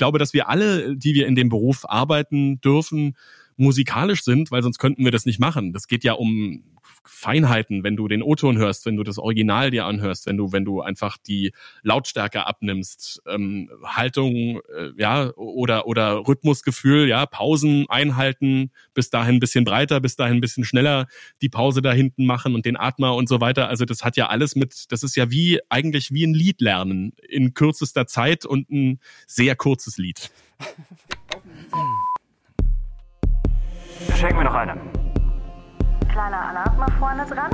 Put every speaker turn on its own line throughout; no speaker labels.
glaube, dass wir alle, die wir in dem Beruf arbeiten dürfen, musikalisch sind, weil sonst könnten wir das nicht machen. Das geht ja um Feinheiten, wenn du den O-Ton hörst, wenn du das Original dir anhörst, wenn du, wenn du einfach die Lautstärke abnimmst, ähm, Haltung, äh, ja, oder, oder Rhythmusgefühl, ja, Pausen einhalten, bis dahin ein bisschen breiter, bis dahin ein bisschen schneller die Pause da hinten machen und den Atmer und so weiter. Also das hat ja alles mit, das ist ja wie, eigentlich wie ein Lied lernen in kürzester Zeit und ein sehr kurzes Lied.
Schenk mir noch eine.
Kleiner Alarm vorne dran.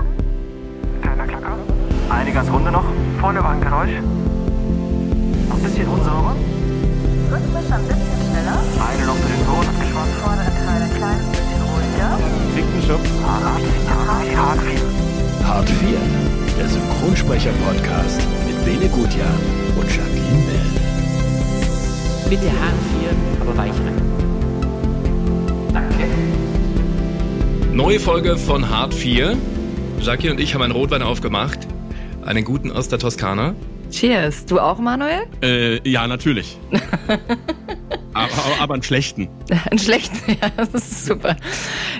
Kleiner Klacker. Eine ganz runde noch. Vorne war ein Geräusch. Noch ein bisschen unsauber.
Rhythmisch ein bisschen schneller.
Eine noch für den Ton abgeschwommen.
Vordere Teile klein bisschen ruhiger.
Dicken Schubs.
Hart, hart, hart viel.
Hart 4, der Synchronsprecher-Podcast mit Bene Gutjahr und Jacqueline Bell.
Bitte Hahn 4, aber weich rein. Danke.
Neue Folge von Hart 4. Jackie und ich haben einen Rotwein aufgemacht. Einen guten aus der Toskana.
Cheers. Du auch, Manuel?
Äh, ja, natürlich. aber, aber, aber einen schlechten.
Einen schlechten, ja, das ist super.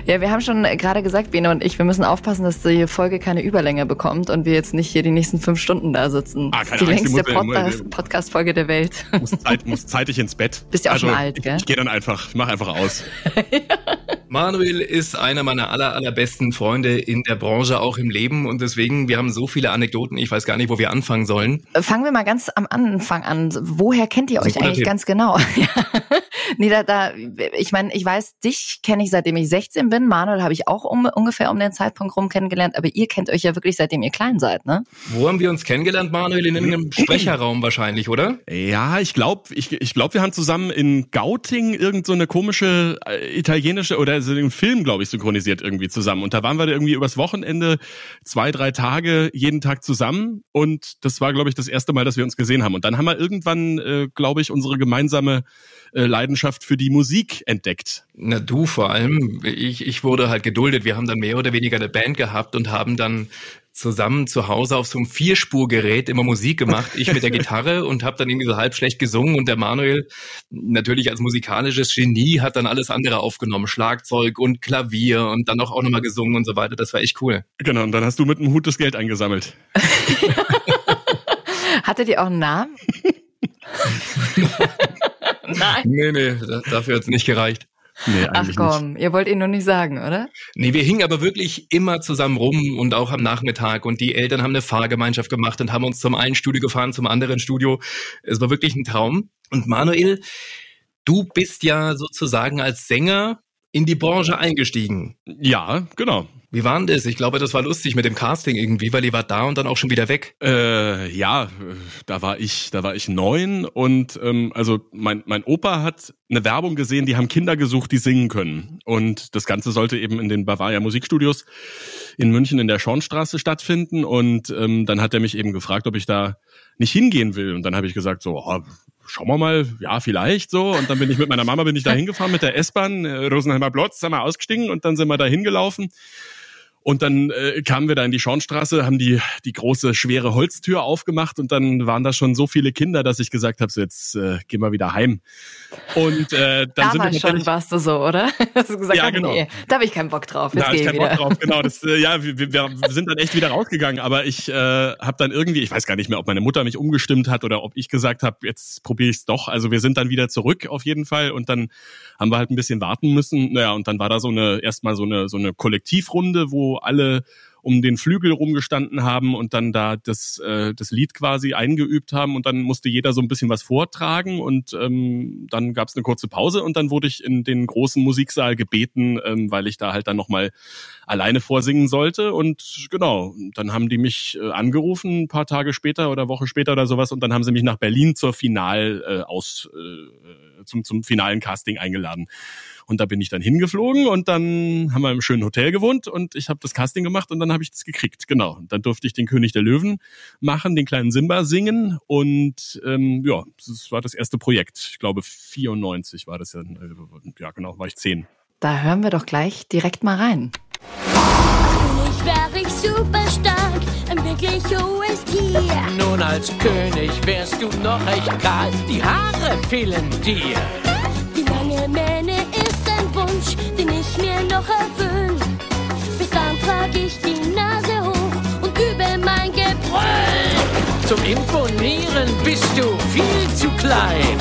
Ja, wir haben schon gerade gesagt, Bene und ich, wir müssen aufpassen, dass die Folge keine Überlänge bekommt und wir jetzt nicht hier die nächsten fünf Stunden da sitzen.
Ah, keine
die
Angst,
längste
ja-
Podcast- Podcast-Folge der Welt.
Muss, zeit, muss zeitig ins Bett.
Bist ja auch
also,
schon alt,
ich,
gell?
Ich gehe dann einfach, ich mach einfach aus.
Manuel ist einer meiner aller, allerbesten Freunde in der Branche, auch im Leben. Und deswegen, wir haben so viele Anekdoten, ich weiß gar nicht, wo wir anfangen sollen.
Fangen wir mal ganz am Anfang an. Woher kennt ihr
ist
euch eigentlich
Tipp.
ganz genau? Ja. nee, da, da, ich meine, ich weiß, dich kenne ich seitdem ich 16 bin. Manuel habe ich auch um, ungefähr um den Zeitpunkt rum kennengelernt. Aber ihr kennt euch ja wirklich seitdem ihr klein seid, ne?
Wo haben wir uns kennengelernt, Manuel? In einem Sprecherraum wahrscheinlich, oder?
Ja, ich glaube, ich, ich glaub, wir haben zusammen in Gauting irgend so eine komische äh, italienische oder so einen Film, glaube ich, synchronisiert irgendwie zusammen. Und da waren wir irgendwie übers Wochenende zwei, drei Tage jeden Tag zusammen. Und das war, glaube ich, das erste Mal, dass wir uns gesehen haben. Und dann haben wir irgendwann, äh, glaube ich, unsere gemeinsame äh, Leidenschaft für die Musik entdeckt.
Na, du vor allem. Ich, ich wurde halt geduldet. Wir haben dann mehr oder weniger eine Band gehabt und haben dann zusammen zu Hause auf so einem Vierspurgerät immer Musik gemacht. Ich mit der Gitarre und habe dann irgendwie so halb schlecht gesungen und der Manuel natürlich als musikalisches Genie hat dann alles andere aufgenommen. Schlagzeug und Klavier und dann auch, auch nochmal gesungen und so weiter. Das war echt cool.
Genau, und dann hast du mit einem Hut das Geld eingesammelt.
Hattet ihr auch einen Namen? Nein.
Nee, nee, da- dafür hat's nicht gereicht.
Nee,
Ach komm, ihr wollt ihn nur nicht sagen, oder?
Nee, wir hingen aber wirklich immer zusammen rum und auch am Nachmittag und die Eltern haben eine Fahrgemeinschaft gemacht und haben uns zum einen Studio gefahren, zum anderen Studio. Es war wirklich ein Traum. Und Manuel, du bist ja sozusagen als Sänger in die Branche eingestiegen.
Ja, genau.
Wie war denn das? Ich glaube, das war lustig mit dem Casting irgendwie, weil ihr wart da und dann auch schon wieder weg.
Äh, ja, äh, da war ich, da war ich neun und ähm, also mein mein Opa hat eine Werbung gesehen, die haben Kinder gesucht, die singen können und das Ganze sollte eben in den Bavaria Musikstudios in München in der Schornstraße stattfinden und ähm, dann hat er mich eben gefragt, ob ich da nicht hingehen will und dann habe ich gesagt so, oh, schauen wir mal, ja vielleicht so. Und dann bin ich mit meiner Mama bin ich da hingefahren mit der S-Bahn äh, Rosenheimer Platz, sind wir ausgestiegen und dann sind wir da hingelaufen und dann äh, kamen wir da in die Schornstraße, haben die die große schwere Holztür aufgemacht und dann waren da schon so viele Kinder, dass ich gesagt habe, so jetzt äh, gehen wir wieder heim. Und äh, dann sind wir
schon warst du so, oder? Hast du gesagt,
Ja,
ach,
genau.
nee, da habe ich keinen Bock drauf. Jetzt
da hab
gehe
ich keinen Bock
wieder.
drauf. Genau, das, äh, ja, wir, wir, wir sind dann echt wieder rausgegangen. Aber ich äh, habe dann irgendwie, ich weiß gar nicht mehr, ob meine Mutter mich umgestimmt hat oder ob ich gesagt habe, jetzt probiere ich es doch. Also wir sind dann wieder zurück auf jeden Fall und dann haben wir halt ein bisschen warten müssen. Naja, und dann war da so eine erstmal so eine so eine Kollektivrunde, wo alle um den Flügel rumgestanden haben und dann da das, äh, das Lied quasi eingeübt haben und dann musste jeder so ein bisschen was vortragen und ähm, dann gab es eine kurze Pause und dann wurde ich in den großen Musiksaal gebeten, ähm, weil ich da halt dann nochmal alleine vorsingen sollte und genau, dann haben die mich äh, angerufen ein paar Tage später oder Woche später oder sowas und dann haben sie mich nach Berlin zur Final äh, aus äh, zum zum finalen Casting eingeladen. Und da bin ich dann hingeflogen und dann haben wir im schönen Hotel gewohnt und ich habe das Casting gemacht und dann habe ich das gekriegt. Genau. Und dann durfte ich den König der Löwen machen, den kleinen Simba singen und ähm, ja, das war das erste Projekt. Ich glaube 94 war das ja. äh, Ja, genau, war ich zehn.
Da hören wir doch gleich direkt mal rein.
König wäre ich super stark, ein wirklich hohes Tier.
Nun als König wärst du noch echt kahl, die Haare fehlen dir.
Die lange Mähne ist ein Wunsch, den ich mir noch erfüll. Bis dann trag ich die Nase hoch und übe mein Gebrüll.
Zum Imponieren bist du viel zu klein.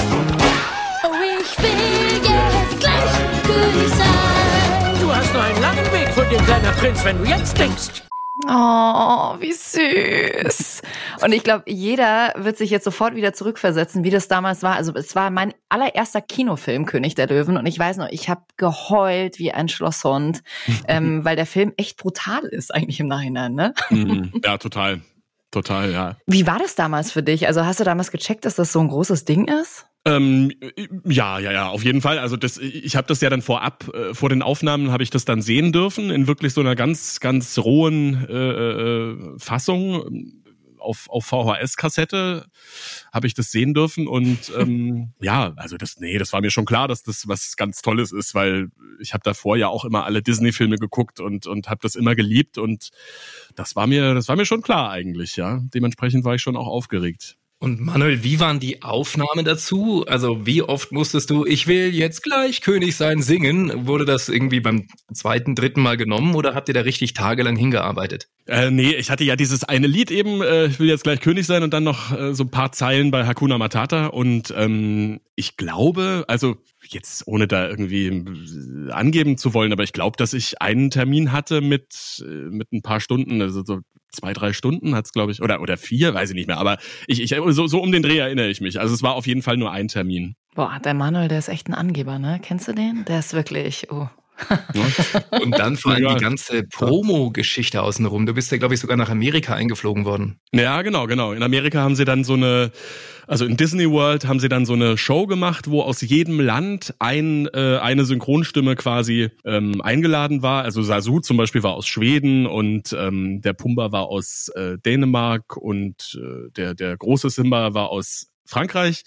Oh, ich will jetzt gleich König
vor dir, kleiner Prinz, wenn du jetzt denkst.
Oh, wie süß. Und ich glaube, jeder wird sich jetzt sofort wieder zurückversetzen, wie das damals war. Also es war mein allererster Kinofilm, König der Löwen. Und ich weiß noch, ich habe geheult wie ein Schlosshund, ähm, weil der Film echt brutal ist eigentlich im Nachhinein. Ne?
Mhm. Ja, total. Total, ja.
Wie war das damals für dich? Also hast du damals gecheckt, dass das so ein großes Ding ist?
Ähm, ja, ja, ja, auf jeden Fall. Also das, ich habe das ja dann vorab, äh, vor den Aufnahmen habe ich das dann sehen dürfen, in wirklich so einer ganz, ganz rohen äh, äh, Fassung. Auf, auf VHS-Kassette habe ich das sehen dürfen und ähm, ja, also das, nee, das war mir schon klar, dass das was ganz Tolles ist, weil ich habe davor ja auch immer alle Disney-Filme geguckt und und habe das immer geliebt und das war mir, das war mir schon klar eigentlich, ja. Dementsprechend war ich schon auch aufgeregt.
Und Manuel, wie waren die Aufnahmen dazu? Also wie oft musstest du, ich will jetzt gleich König sein, singen? Wurde das irgendwie beim zweiten, dritten Mal genommen oder habt ihr da richtig tagelang hingearbeitet?
Äh, nee, ich hatte ja dieses eine Lied eben, äh, ich will jetzt gleich König sein und dann noch äh, so ein paar Zeilen bei Hakuna Matata und ähm, ich glaube, also jetzt ohne da irgendwie äh, angeben zu wollen, aber ich glaube, dass ich einen Termin hatte mit äh, mit ein paar Stunden, also so zwei, drei Stunden hat's glaube ich, oder oder vier, weiß ich nicht mehr, aber ich, ich so, so um den Dreh erinnere ich mich. Also es war auf jeden Fall nur ein Termin.
Boah, der Manuel, der ist echt ein Angeber, ne? Kennst du den? Der ist wirklich, oh.
Und dann vor allem die ganze Promo-Geschichte außenrum. Du bist ja, glaube ich, sogar nach Amerika eingeflogen worden.
Ja, genau, genau. In Amerika haben sie dann so eine, also in Disney World haben sie dann so eine Show gemacht, wo aus jedem Land ein, äh, eine Synchronstimme quasi ähm, eingeladen war. Also Sasu zum Beispiel war aus Schweden und ähm, der Pumba war aus äh, Dänemark und äh, der, der große Simba war aus Frankreich.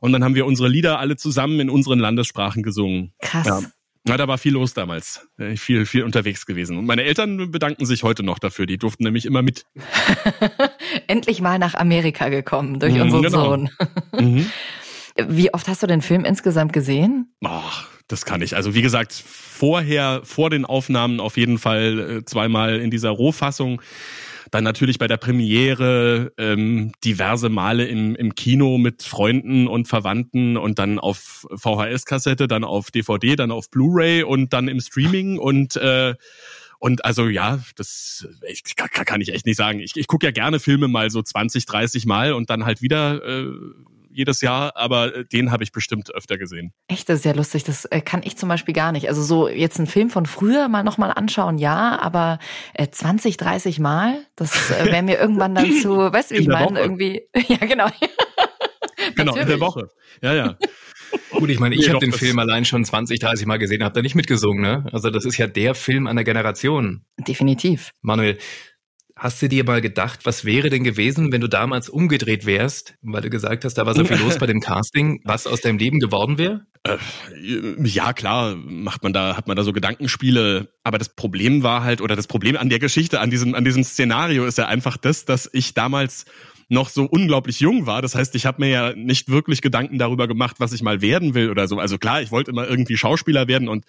Und dann haben wir unsere Lieder alle zusammen in unseren Landessprachen gesungen.
Krass.
Ja. Na, da war viel los damals. Äh, Viel, viel unterwegs gewesen. Und meine Eltern bedanken sich heute noch dafür. Die durften nämlich immer mit.
Endlich mal nach Amerika gekommen durch
Mhm,
unseren
genau.
Sohn.
Mhm.
Wie oft hast du den Film insgesamt gesehen?
Ach, das kann ich. Also wie gesagt, vorher, vor den Aufnahmen auf jeden Fall äh, zweimal in dieser Rohfassung. Dann natürlich bei der Premiere ähm, diverse Male im, im Kino mit Freunden und Verwandten und dann auf VHS-Kassette, dann auf DVD, dann auf Blu-ray und dann im Streaming und äh, und also ja, das ich, kann, kann ich echt nicht sagen. Ich, ich gucke ja gerne Filme mal so 20, 30 Mal und dann halt wieder äh, jedes Jahr, aber äh, den habe ich bestimmt öfter gesehen.
Echt, das ist ja lustig. Das äh, kann ich zum Beispiel gar nicht. Also so jetzt einen Film von früher mal nochmal anschauen, ja, aber äh, 20, 30 Mal, das äh, wäre mir irgendwann dann zu, weißt du, wie ich meine? Irgendwie, ja genau.
Genau, in der. Woche. Ja, ja.
Gut, ich meine, ich habe den Film allein schon 20, 30 Mal gesehen, habe da nicht mitgesungen, ne? Also das ist ja der Film einer Generation.
Definitiv.
Manuel, hast du dir mal gedacht, was wäre denn gewesen, wenn du damals umgedreht wärst, weil du gesagt hast, da war so viel los bei dem Casting, was aus deinem Leben geworden wäre?
Äh, ja, klar, macht man da, hat man da so Gedankenspiele. Aber das Problem war halt, oder das Problem an der Geschichte, an diesem, an diesem Szenario ist ja einfach das, dass ich damals noch so unglaublich jung war. Das heißt, ich habe mir ja nicht wirklich Gedanken darüber gemacht, was ich mal werden will oder so. Also klar, ich wollte immer irgendwie Schauspieler werden und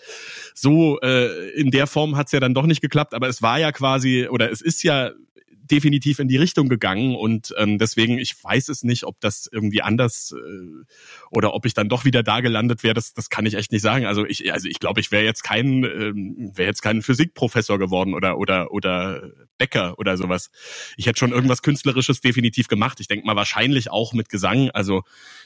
so äh, in der Form hat's ja dann doch nicht geklappt. Aber es war ja quasi, oder es ist ja definitiv in die Richtung gegangen und ähm, deswegen, ich weiß es nicht, ob das irgendwie anders äh, oder ob ich dann doch wieder da gelandet wäre, das, das kann ich echt nicht sagen. Also ich, also ich glaube, ich wäre jetzt kein, ähm, wäre jetzt kein Physikprofessor geworden oder oder oder Bäcker oder sowas. Ich hätte schon irgendwas Künstlerisches definitiv gemacht. Ich denke mal wahrscheinlich auch mit Gesang. Also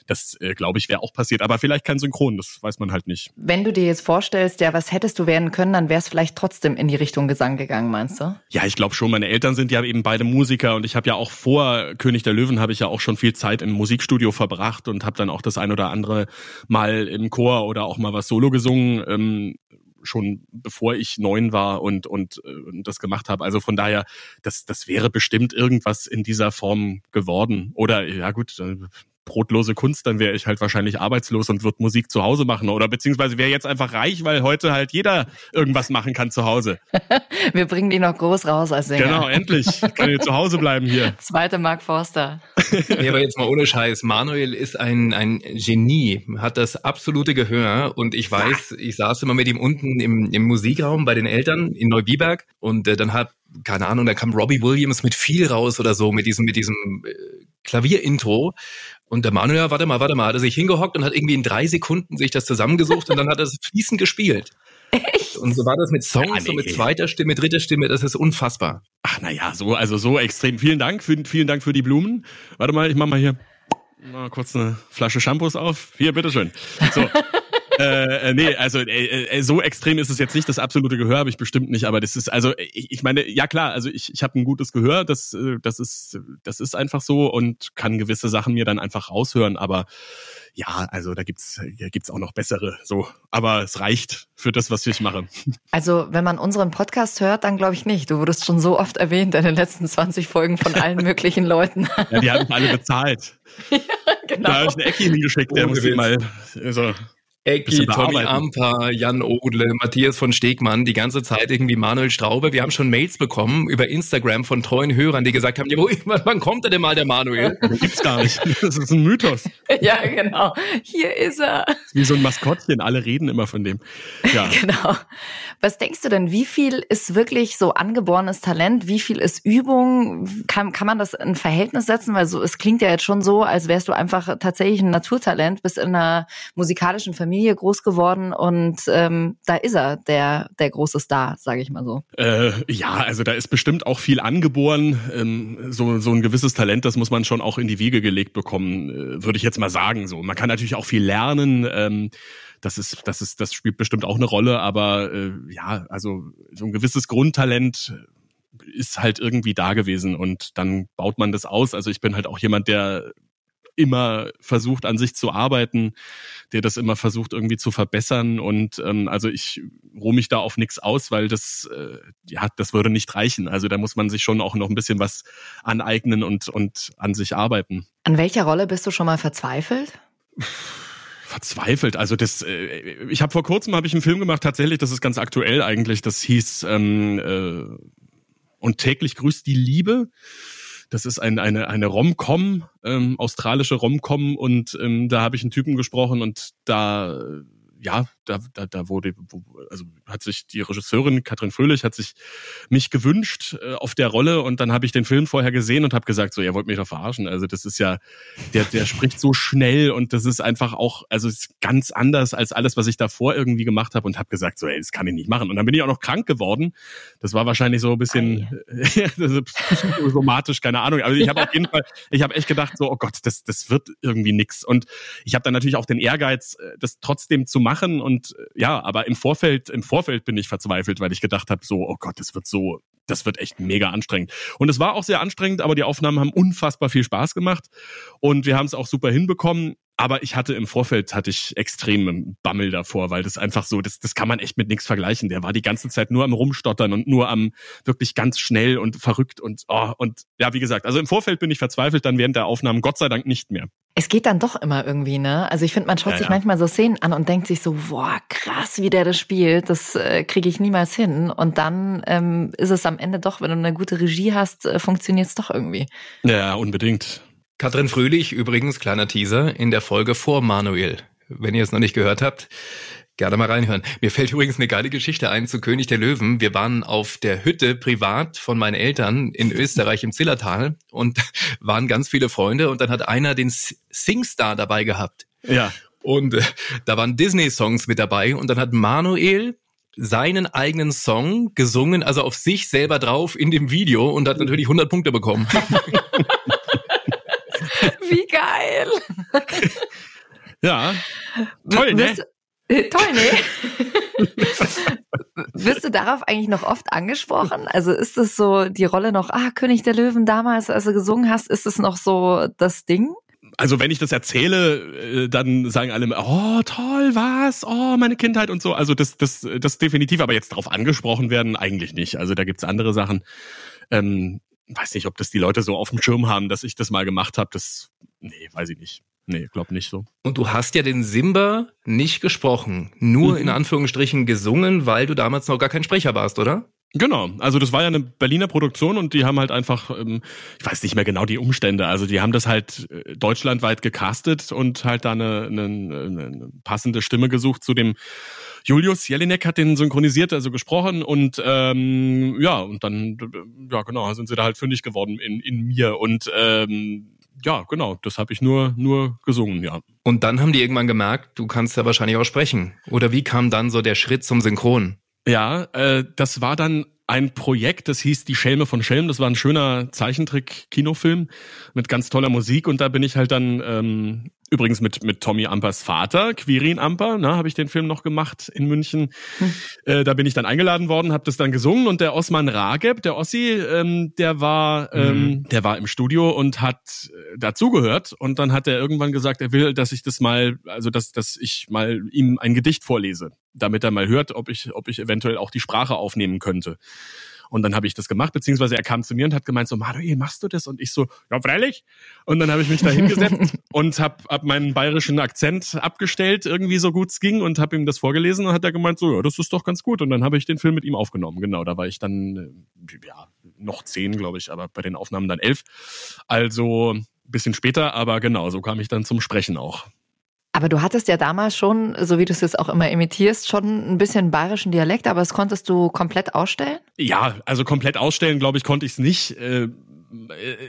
das äh, glaube ich wäre auch passiert, aber vielleicht kein Synchron, das weiß man halt nicht.
Wenn du dir jetzt vorstellst, ja, was hättest du werden können, dann wär's vielleicht trotzdem in die Richtung Gesang gegangen, meinst du?
Ja, ich glaube schon. Meine Eltern sind ja eben beide Musiker und ich habe ja auch vor König der Löwen habe ich ja auch schon viel Zeit im Musikstudio verbracht und habe dann auch das ein oder andere Mal im Chor oder auch mal was Solo gesungen. Ähm, schon bevor ich neun war und und, äh, und das gemacht habe. Also von daher, das das wäre bestimmt irgendwas in dieser Form geworden. Oder ja gut, äh, brotlose Kunst, dann wäre ich halt wahrscheinlich arbeitslos und würde Musik zu Hause machen. Oder beziehungsweise wäre jetzt einfach reich, weil heute halt jeder irgendwas machen kann zu Hause.
Wir bringen die noch groß raus als Sänger.
Genau, endlich. Kann ich zu Hause bleiben hier.
Zweite Mark Forster.
Nee, aber jetzt mal ohne Scheiß. Manuel ist ein, ein Genie, hat das absolute Gehör und ich weiß, ich saß immer mit ihm unten im, im Musikraum bei den Eltern in Neubiberg und äh, dann hat, keine Ahnung, da kam Robbie Williams mit viel raus oder so, mit diesem, mit diesem äh, Klavierintro und der Manuel, warte mal, warte mal, hat er sich hingehockt und hat irgendwie in drei Sekunden sich das zusammengesucht und dann hat er es fließend gespielt.
Echt?
Und so war das mit Songs
Ja, nee.
und mit zweiter Stimme, dritter Stimme, das ist unfassbar.
Ach, naja, so, also so extrem. Vielen Dank für, vielen Dank für die Blumen. Warte mal, ich mach mal hier mal kurz eine Flasche Shampoos auf. Hier, bitteschön. So. äh, äh, nee, also äh, äh, so extrem ist es jetzt nicht. Das absolute Gehör habe ich bestimmt nicht, aber das ist also ich, ich meine, ja klar, also ich, ich habe ein gutes Gehör, das äh, das ist das ist einfach so und kann gewisse Sachen mir dann einfach raushören, aber ja, also da gibt's da gibt's auch noch bessere so, aber es reicht für das, was ich mache.
Also, wenn man unseren Podcast hört, dann glaube ich nicht. Du wurdest schon so oft erwähnt in den letzten 20 Folgen von allen möglichen Leuten.
Ja, die haben alle bezahlt.
genau.
Da habe ich eine Ecke hingeschickt, der
Ohne
muss mal so
Ecki,
Bisschen
Tommy. Amper, Jan Odle, Matthias von Stegmann, die ganze Zeit irgendwie Manuel Straube. Wir haben schon Mails bekommen über Instagram von treuen Hörern, die gesagt haben, ja, wo, wann kommt denn mal der Manuel?
gibt's gar nicht. Das ist ein Mythos.
Ja, genau. Hier ist er.
Wie so ein Maskottchen, alle reden immer von dem. Ja.
Genau. Was denkst du denn, wie viel ist wirklich so angeborenes Talent? Wie viel ist Übung? Kann, kann man das in Verhältnis setzen? Weil so, es klingt ja jetzt schon so, als wärst du einfach tatsächlich ein Naturtalent, bist in einer musikalischen Familie groß geworden und ähm, da ist er, der, der große Star, sage ich mal so.
Äh, ja, also da ist bestimmt auch viel angeboren. Ähm, so, so ein gewisses Talent, das muss man schon auch in die Wiege gelegt bekommen, äh, würde ich jetzt mal sagen. So, man kann natürlich auch viel lernen. Ähm, das ist, das ist, das spielt bestimmt auch eine Rolle. Aber äh, ja, also so ein gewisses Grundtalent ist halt irgendwie da gewesen und dann baut man das aus. Also ich bin halt auch jemand, der immer versucht, an sich zu arbeiten, der das immer versucht, irgendwie zu verbessern. Und ähm, also ich ruhe mich da auf nichts aus, weil das, äh, ja, das würde nicht reichen. Also da muss man sich schon auch noch ein bisschen was aneignen und, und an sich arbeiten.
An welcher Rolle bist du schon mal verzweifelt?
Verzweifelt. Also das, äh, ich habe vor kurzem habe ich einen Film gemacht, tatsächlich, das ist ganz aktuell eigentlich. Das hieß ähm, äh, Und täglich grüßt die Liebe. Das ist ein, eine, eine Rom-Com, ähm, australische Rom-Com und ähm, da habe ich einen Typen gesprochen und da, ja, da, da, da wurde, also hat sich die Regisseurin Katrin Fröhlich hat sich mich gewünscht äh, auf der Rolle und dann habe ich den Film vorher gesehen und habe gesagt, so, ihr wollt mich doch verarschen. Also das ist ja, der, der spricht so schnell und das ist einfach auch, also es ist ganz anders als alles, was ich davor irgendwie gemacht habe und habe gesagt, so, ey, das kann ich nicht machen. Und dann bin ich auch noch krank geworden. Das war wahrscheinlich so ein bisschen psychosomatisch, keine Ahnung. Also ich habe auf jeden Fall, ich habe echt gedacht, so, oh Gott, das, das wird irgendwie nix. Und ich habe dann natürlich auch den Ehrgeiz, äh, das trotzdem zu machen. Und äh, ja, aber im Vorfeld, im Vorfeld bin ich verzweifelt, weil ich gedacht habe, so, oh Gott, das wird so, das wird echt mega anstrengend. Und es war auch sehr anstrengend, aber die Aufnahmen haben unfassbar viel Spaß gemacht und wir haben es auch super hinbekommen. Aber ich hatte im Vorfeld hatte ich extremen Bammel davor, weil das einfach so, das, das kann man echt mit nichts vergleichen. Der war die ganze Zeit nur am Rumstottern und nur am wirklich ganz schnell und verrückt und oh, und ja, wie gesagt, also im Vorfeld bin ich verzweifelt, dann während der Aufnahmen Gott sei Dank nicht mehr.
Es geht dann doch immer irgendwie, ne? Also ich finde, man schaut
Ja,
sich
ja.
manchmal so Szenen an und denkt sich so, boah, krass, wie der das spielt, das äh, kriege ich niemals hin. Und dann ähm, ist es am Ende doch, wenn du eine gute Regie hast, äh, funktioniert es doch irgendwie.
Ja, unbedingt.
Katrin Fröhlich, übrigens, kleiner Teaser, in der Folge vor Manuel. Wenn ihr es noch nicht gehört habt, gerne mal reinhören. Mir fällt übrigens eine geile Geschichte ein zu König der Löwen. Wir waren auf der Hütte privat von meinen Eltern in Österreich im Zillertal und waren ganz viele Freunde und dann hat einer den Singstar dabei gehabt.
Ja.
Und äh, da waren Disney-Songs mit dabei und dann hat Manuel seinen eigenen Song gesungen, also auf sich selber drauf in dem Video und hat natürlich 100 Punkte bekommen.
Wie geil!
Ja. Toll, ne?
Äh, toll, ne? Wirst du darauf eigentlich noch oft angesprochen? Also ist es so die Rolle noch, ah, König der Löwen damals, als du gesungen hast, ist es noch so das Ding?
Also wenn ich das erzähle, äh, dann sagen alle, oh toll, was, oh meine Kindheit und so. Also das, das, das definitiv, aber jetzt darauf angesprochen werden eigentlich nicht. Also da gibt's andere Sachen. Ähm, weiß nicht, ob das die Leute so auf dem Schirm haben, dass ich das mal gemacht habe. Das, nee, weiß ich nicht. nee, glaub nicht so.
Und du hast ja den Simba nicht gesprochen, nur
Mhm.
in Anführungsstrichen gesungen, weil du damals noch gar kein Sprecher warst, oder?
Genau, also das war ja eine Berliner Produktion und die haben halt einfach, ähm, ich weiß nicht mehr genau die Umstände, also die haben das halt äh, deutschlandweit gecastet und halt da eine, eine, eine passende Stimme gesucht zu dem Julius Jelinek hat den synchronisiert, also gesprochen und ähm, ja, und dann, äh, ja genau, sind sie da halt fündig geworden in, in mir und ähm, ja, genau, das habe ich nur, nur gesungen, ja.
Und dann haben die irgendwann gemerkt, du kannst ja wahrscheinlich auch sprechen. Oder wie kam dann so der Schritt zum Synchron?
Ja, äh, das war dann ein Projekt, das hieß Die Schelme von Schelm. Das war ein schöner Zeichentrick-Kinofilm mit ganz toller Musik. Und da bin ich halt dann ähm, übrigens mit mit Tommy Ampers Vater, Quirin Amper, ne, habe ich den Film noch gemacht in München. Äh, da bin ich dann eingeladen worden, habe das dann gesungen. Und der Osman Rageb, der Ossi, ähm, der war ähm, der war im Studio und hat äh, dazugehört. Und dann hat er irgendwann gesagt, er will, dass ich das mal, also dass dass ich mal ihm ein Gedicht vorlese, damit er mal hört, ob ich ob ich eventuell auch die Sprache aufnehmen könnte. Und dann habe ich das gemacht, beziehungsweise er kam zu mir und hat gemeint so, Manuel, machst du das? Und ich so, ja, freilich. Und dann habe ich mich da hingesetzt und habe hab meinen bayerischen Akzent abgestellt, irgendwie so gut es ging und habe ihm das vorgelesen und hat er gemeint so, ja, das ist doch ganz gut. Und dann habe ich den Film mit ihm aufgenommen. Genau, da war ich dann, äh, ja, noch zehn, glaube ich, aber bei den Aufnahmen dann elf. Also ein bisschen später, aber genau, so kam ich dann zum Sprechen auch.
Aber du hattest ja damals schon, so wie du es jetzt auch immer imitierst, schon ein bisschen bayerischen Dialekt, aber das konntest du komplett ausstellen?
Ja, also komplett ausstellen, glaube ich, konnte ich es nicht. Äh,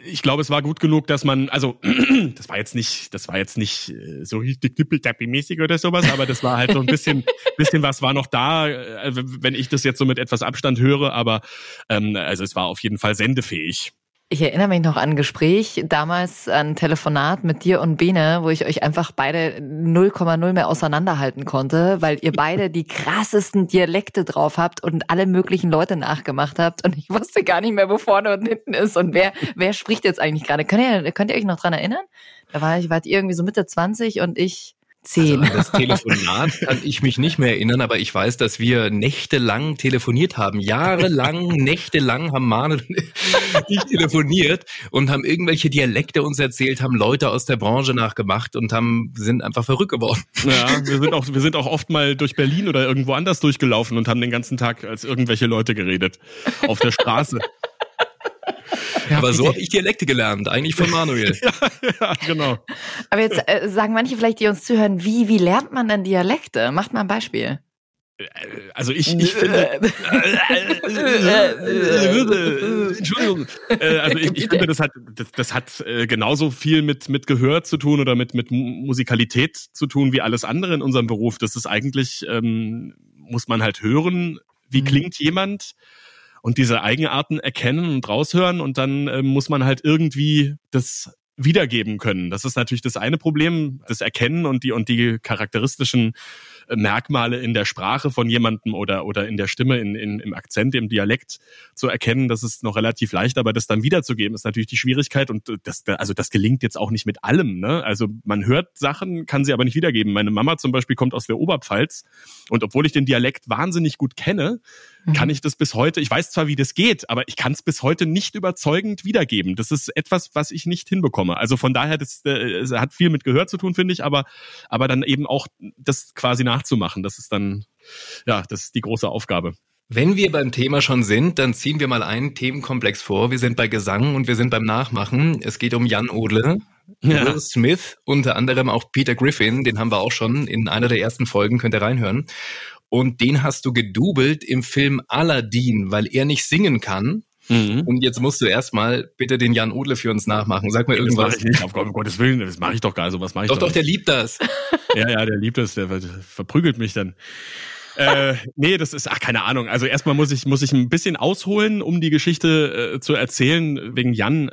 ich glaube, es war gut genug, dass man, also das war jetzt nicht, das war jetzt nicht äh, so richtig tippeltappi-mäßig oder sowas, aber das war halt so ein bisschen, bisschen was war noch da, äh, wenn ich das jetzt so mit etwas Abstand höre, aber ähm, also es war auf jeden Fall sendefähig.
Ich erinnere mich noch an ein Gespräch, damals ein Telefonat mit dir und Bene, wo ich euch einfach beide 0,0 mehr auseinanderhalten konnte, weil ihr beide die krassesten Dialekte drauf habt und alle möglichen Leute nachgemacht habt und ich wusste gar nicht mehr, wo vorne und hinten ist und wer, wer spricht jetzt eigentlich gerade. Könnt ihr, könnt ihr euch noch dran erinnern? Da war ich, wart ihr irgendwie so Mitte 20 und ich zehn.
Also an das Telefonat kann ich mich nicht mehr erinnern, aber ich weiß, dass wir nächtelang telefoniert haben. Jahrelang, nächtelang haben Manu und ich telefoniert und haben irgendwelche Dialekte uns erzählt, haben Leute aus der Branche nachgemacht und haben, sind einfach verrückt geworden.
Ja, wir sind auch, wir sind auch oft mal durch Berlin oder irgendwo anders durchgelaufen und haben den ganzen Tag als irgendwelche Leute geredet. Auf der Straße.
Aber so habe ich Dialekte gelernt, eigentlich von Manuel.
ja, genau.
Aber jetzt äh, sagen manche vielleicht, die uns zuhören, wie, wie lernt man denn Dialekte? Macht mal ein Beispiel.
Also ich, ich finde. Entschuldigung. Äh, Also ich, ich finde, das hat, das, das hat äh, genauso viel mit, mit Gehör zu tun oder mit, mit Mu- Musikalität zu tun wie alles andere in unserem Beruf. Das ist eigentlich, ähm, muss man halt hören, wie
Mhm.
klingt jemand und diese Eigenarten erkennen und raushören und dann ähm, muss man halt irgendwie das wiedergeben können. Das ist natürlich das eine Problem, das Erkennen und die und die charakteristischen äh, Merkmale in der Sprache von jemandem oder oder in der Stimme, in, in, im Akzent, im Dialekt zu erkennen. Das ist noch relativ leicht, aber das dann wiederzugeben ist natürlich die Schwierigkeit und äh, das also das gelingt jetzt auch nicht mit allem. Ne? Also man hört Sachen, kann sie aber nicht wiedergeben. Meine Mama zum Beispiel kommt aus der Oberpfalz und obwohl ich den Dialekt wahnsinnig gut kenne, kann ich das bis heute, ich weiß zwar, wie das geht, aber ich kann es bis heute nicht überzeugend wiedergeben. Das ist etwas, was ich nicht hinbekomme. Also von daher, das äh, es hat viel mit Gehör zu tun, finde ich, aber, aber dann eben auch das quasi nachzumachen, das ist dann, ja, das ist die große Aufgabe.
Wenn wir beim Thema schon sind, dann ziehen wir mal einen Themenkomplex vor. Wir sind bei Gesang und wir sind beim Nachmachen. Es geht um Jan Odle,
Ja.
Will Smith, unter anderem auch Peter Griffin, den haben wir auch schon in einer der ersten Folgen, könnt ihr reinhören. Und den hast du gedubelt im Film Aladdin, weil er nicht singen kann.
Mhm.
Und jetzt musst du erstmal bitte den Jan Odle für uns nachmachen. Sag mir
Das
irgendwas.
ich nicht, auf Gott- um Gottes Willen, das mache ich doch gar so, was mache ich
Doch, doch, der liebt das.
Ja, ja, der liebt es, der ver- verprügelt mich dann. Äh, nee, das ist, ach, keine Ahnung. Also erstmal muss ich, muss ich ein bisschen ausholen, um die Geschichte äh, zu erzählen, wegen Jan.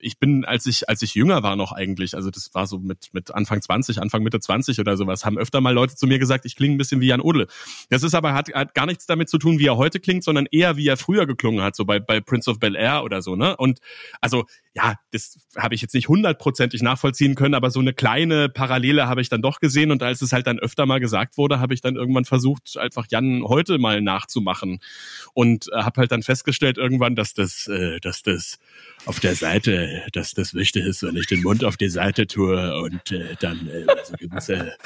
Ich bin, als ich, als ich jünger war noch eigentlich, also das war so mit, mit Anfang 20, Anfang Mitte 20 oder sowas, haben öfter mal Leute zu mir gesagt, ich klinge ein bisschen wie Jan Odle. Das ist aber, hat, hat gar nichts damit zu tun, wie er heute klingt, sondern eher, wie er früher geklungen hat, so bei, bei Prince of Bel Air oder so, ne? Und, also, ja, das habe ich jetzt nicht hundertprozentig nachvollziehen können, aber so eine kleine Parallele habe ich dann doch gesehen und als es halt dann öfter mal gesagt wurde, habe ich dann irgendwann versucht, einfach Jan heute mal nachzumachen und äh, habe halt dann festgestellt irgendwann, dass das, äh, dass das auf der Seite, dass das wichtig ist, wenn ich den Mund auf die Seite tue und äh, dann äh, so gewisse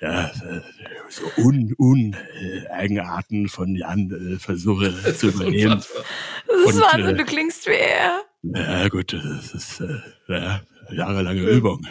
ja, äh, so un, un äh, Eigenarten von Jan äh, versuche zu übernehmen.
Das ist
Und,
Wahnsinn,
äh,
du klingst wie er.
Ja gut, das ist äh, ja, jahrelange Übung.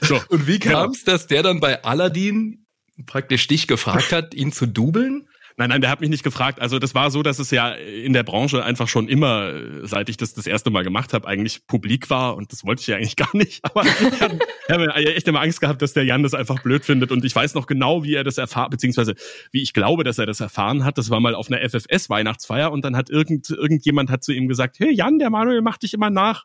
So,
Und wie kam es, dass der dann bei Aladdin praktisch dich gefragt hat, ihn zu dubeln?
Nein, nein, der hat mich nicht gefragt. Also das war so, dass es ja in der Branche einfach schon immer, seit ich das das erste Mal gemacht habe, eigentlich publik war und das wollte ich ja eigentlich gar nicht. Aber ich habe hab echt immer Angst gehabt, dass der Jan das einfach blöd findet und ich weiß noch genau, wie er das erfahren, beziehungsweise wie ich glaube, dass er das erfahren hat. Das war mal auf einer FFS-Weihnachtsfeier und dann hat irgend, irgendjemand hat zu ihm gesagt, hey Jan, der Manuel macht dich immer nach.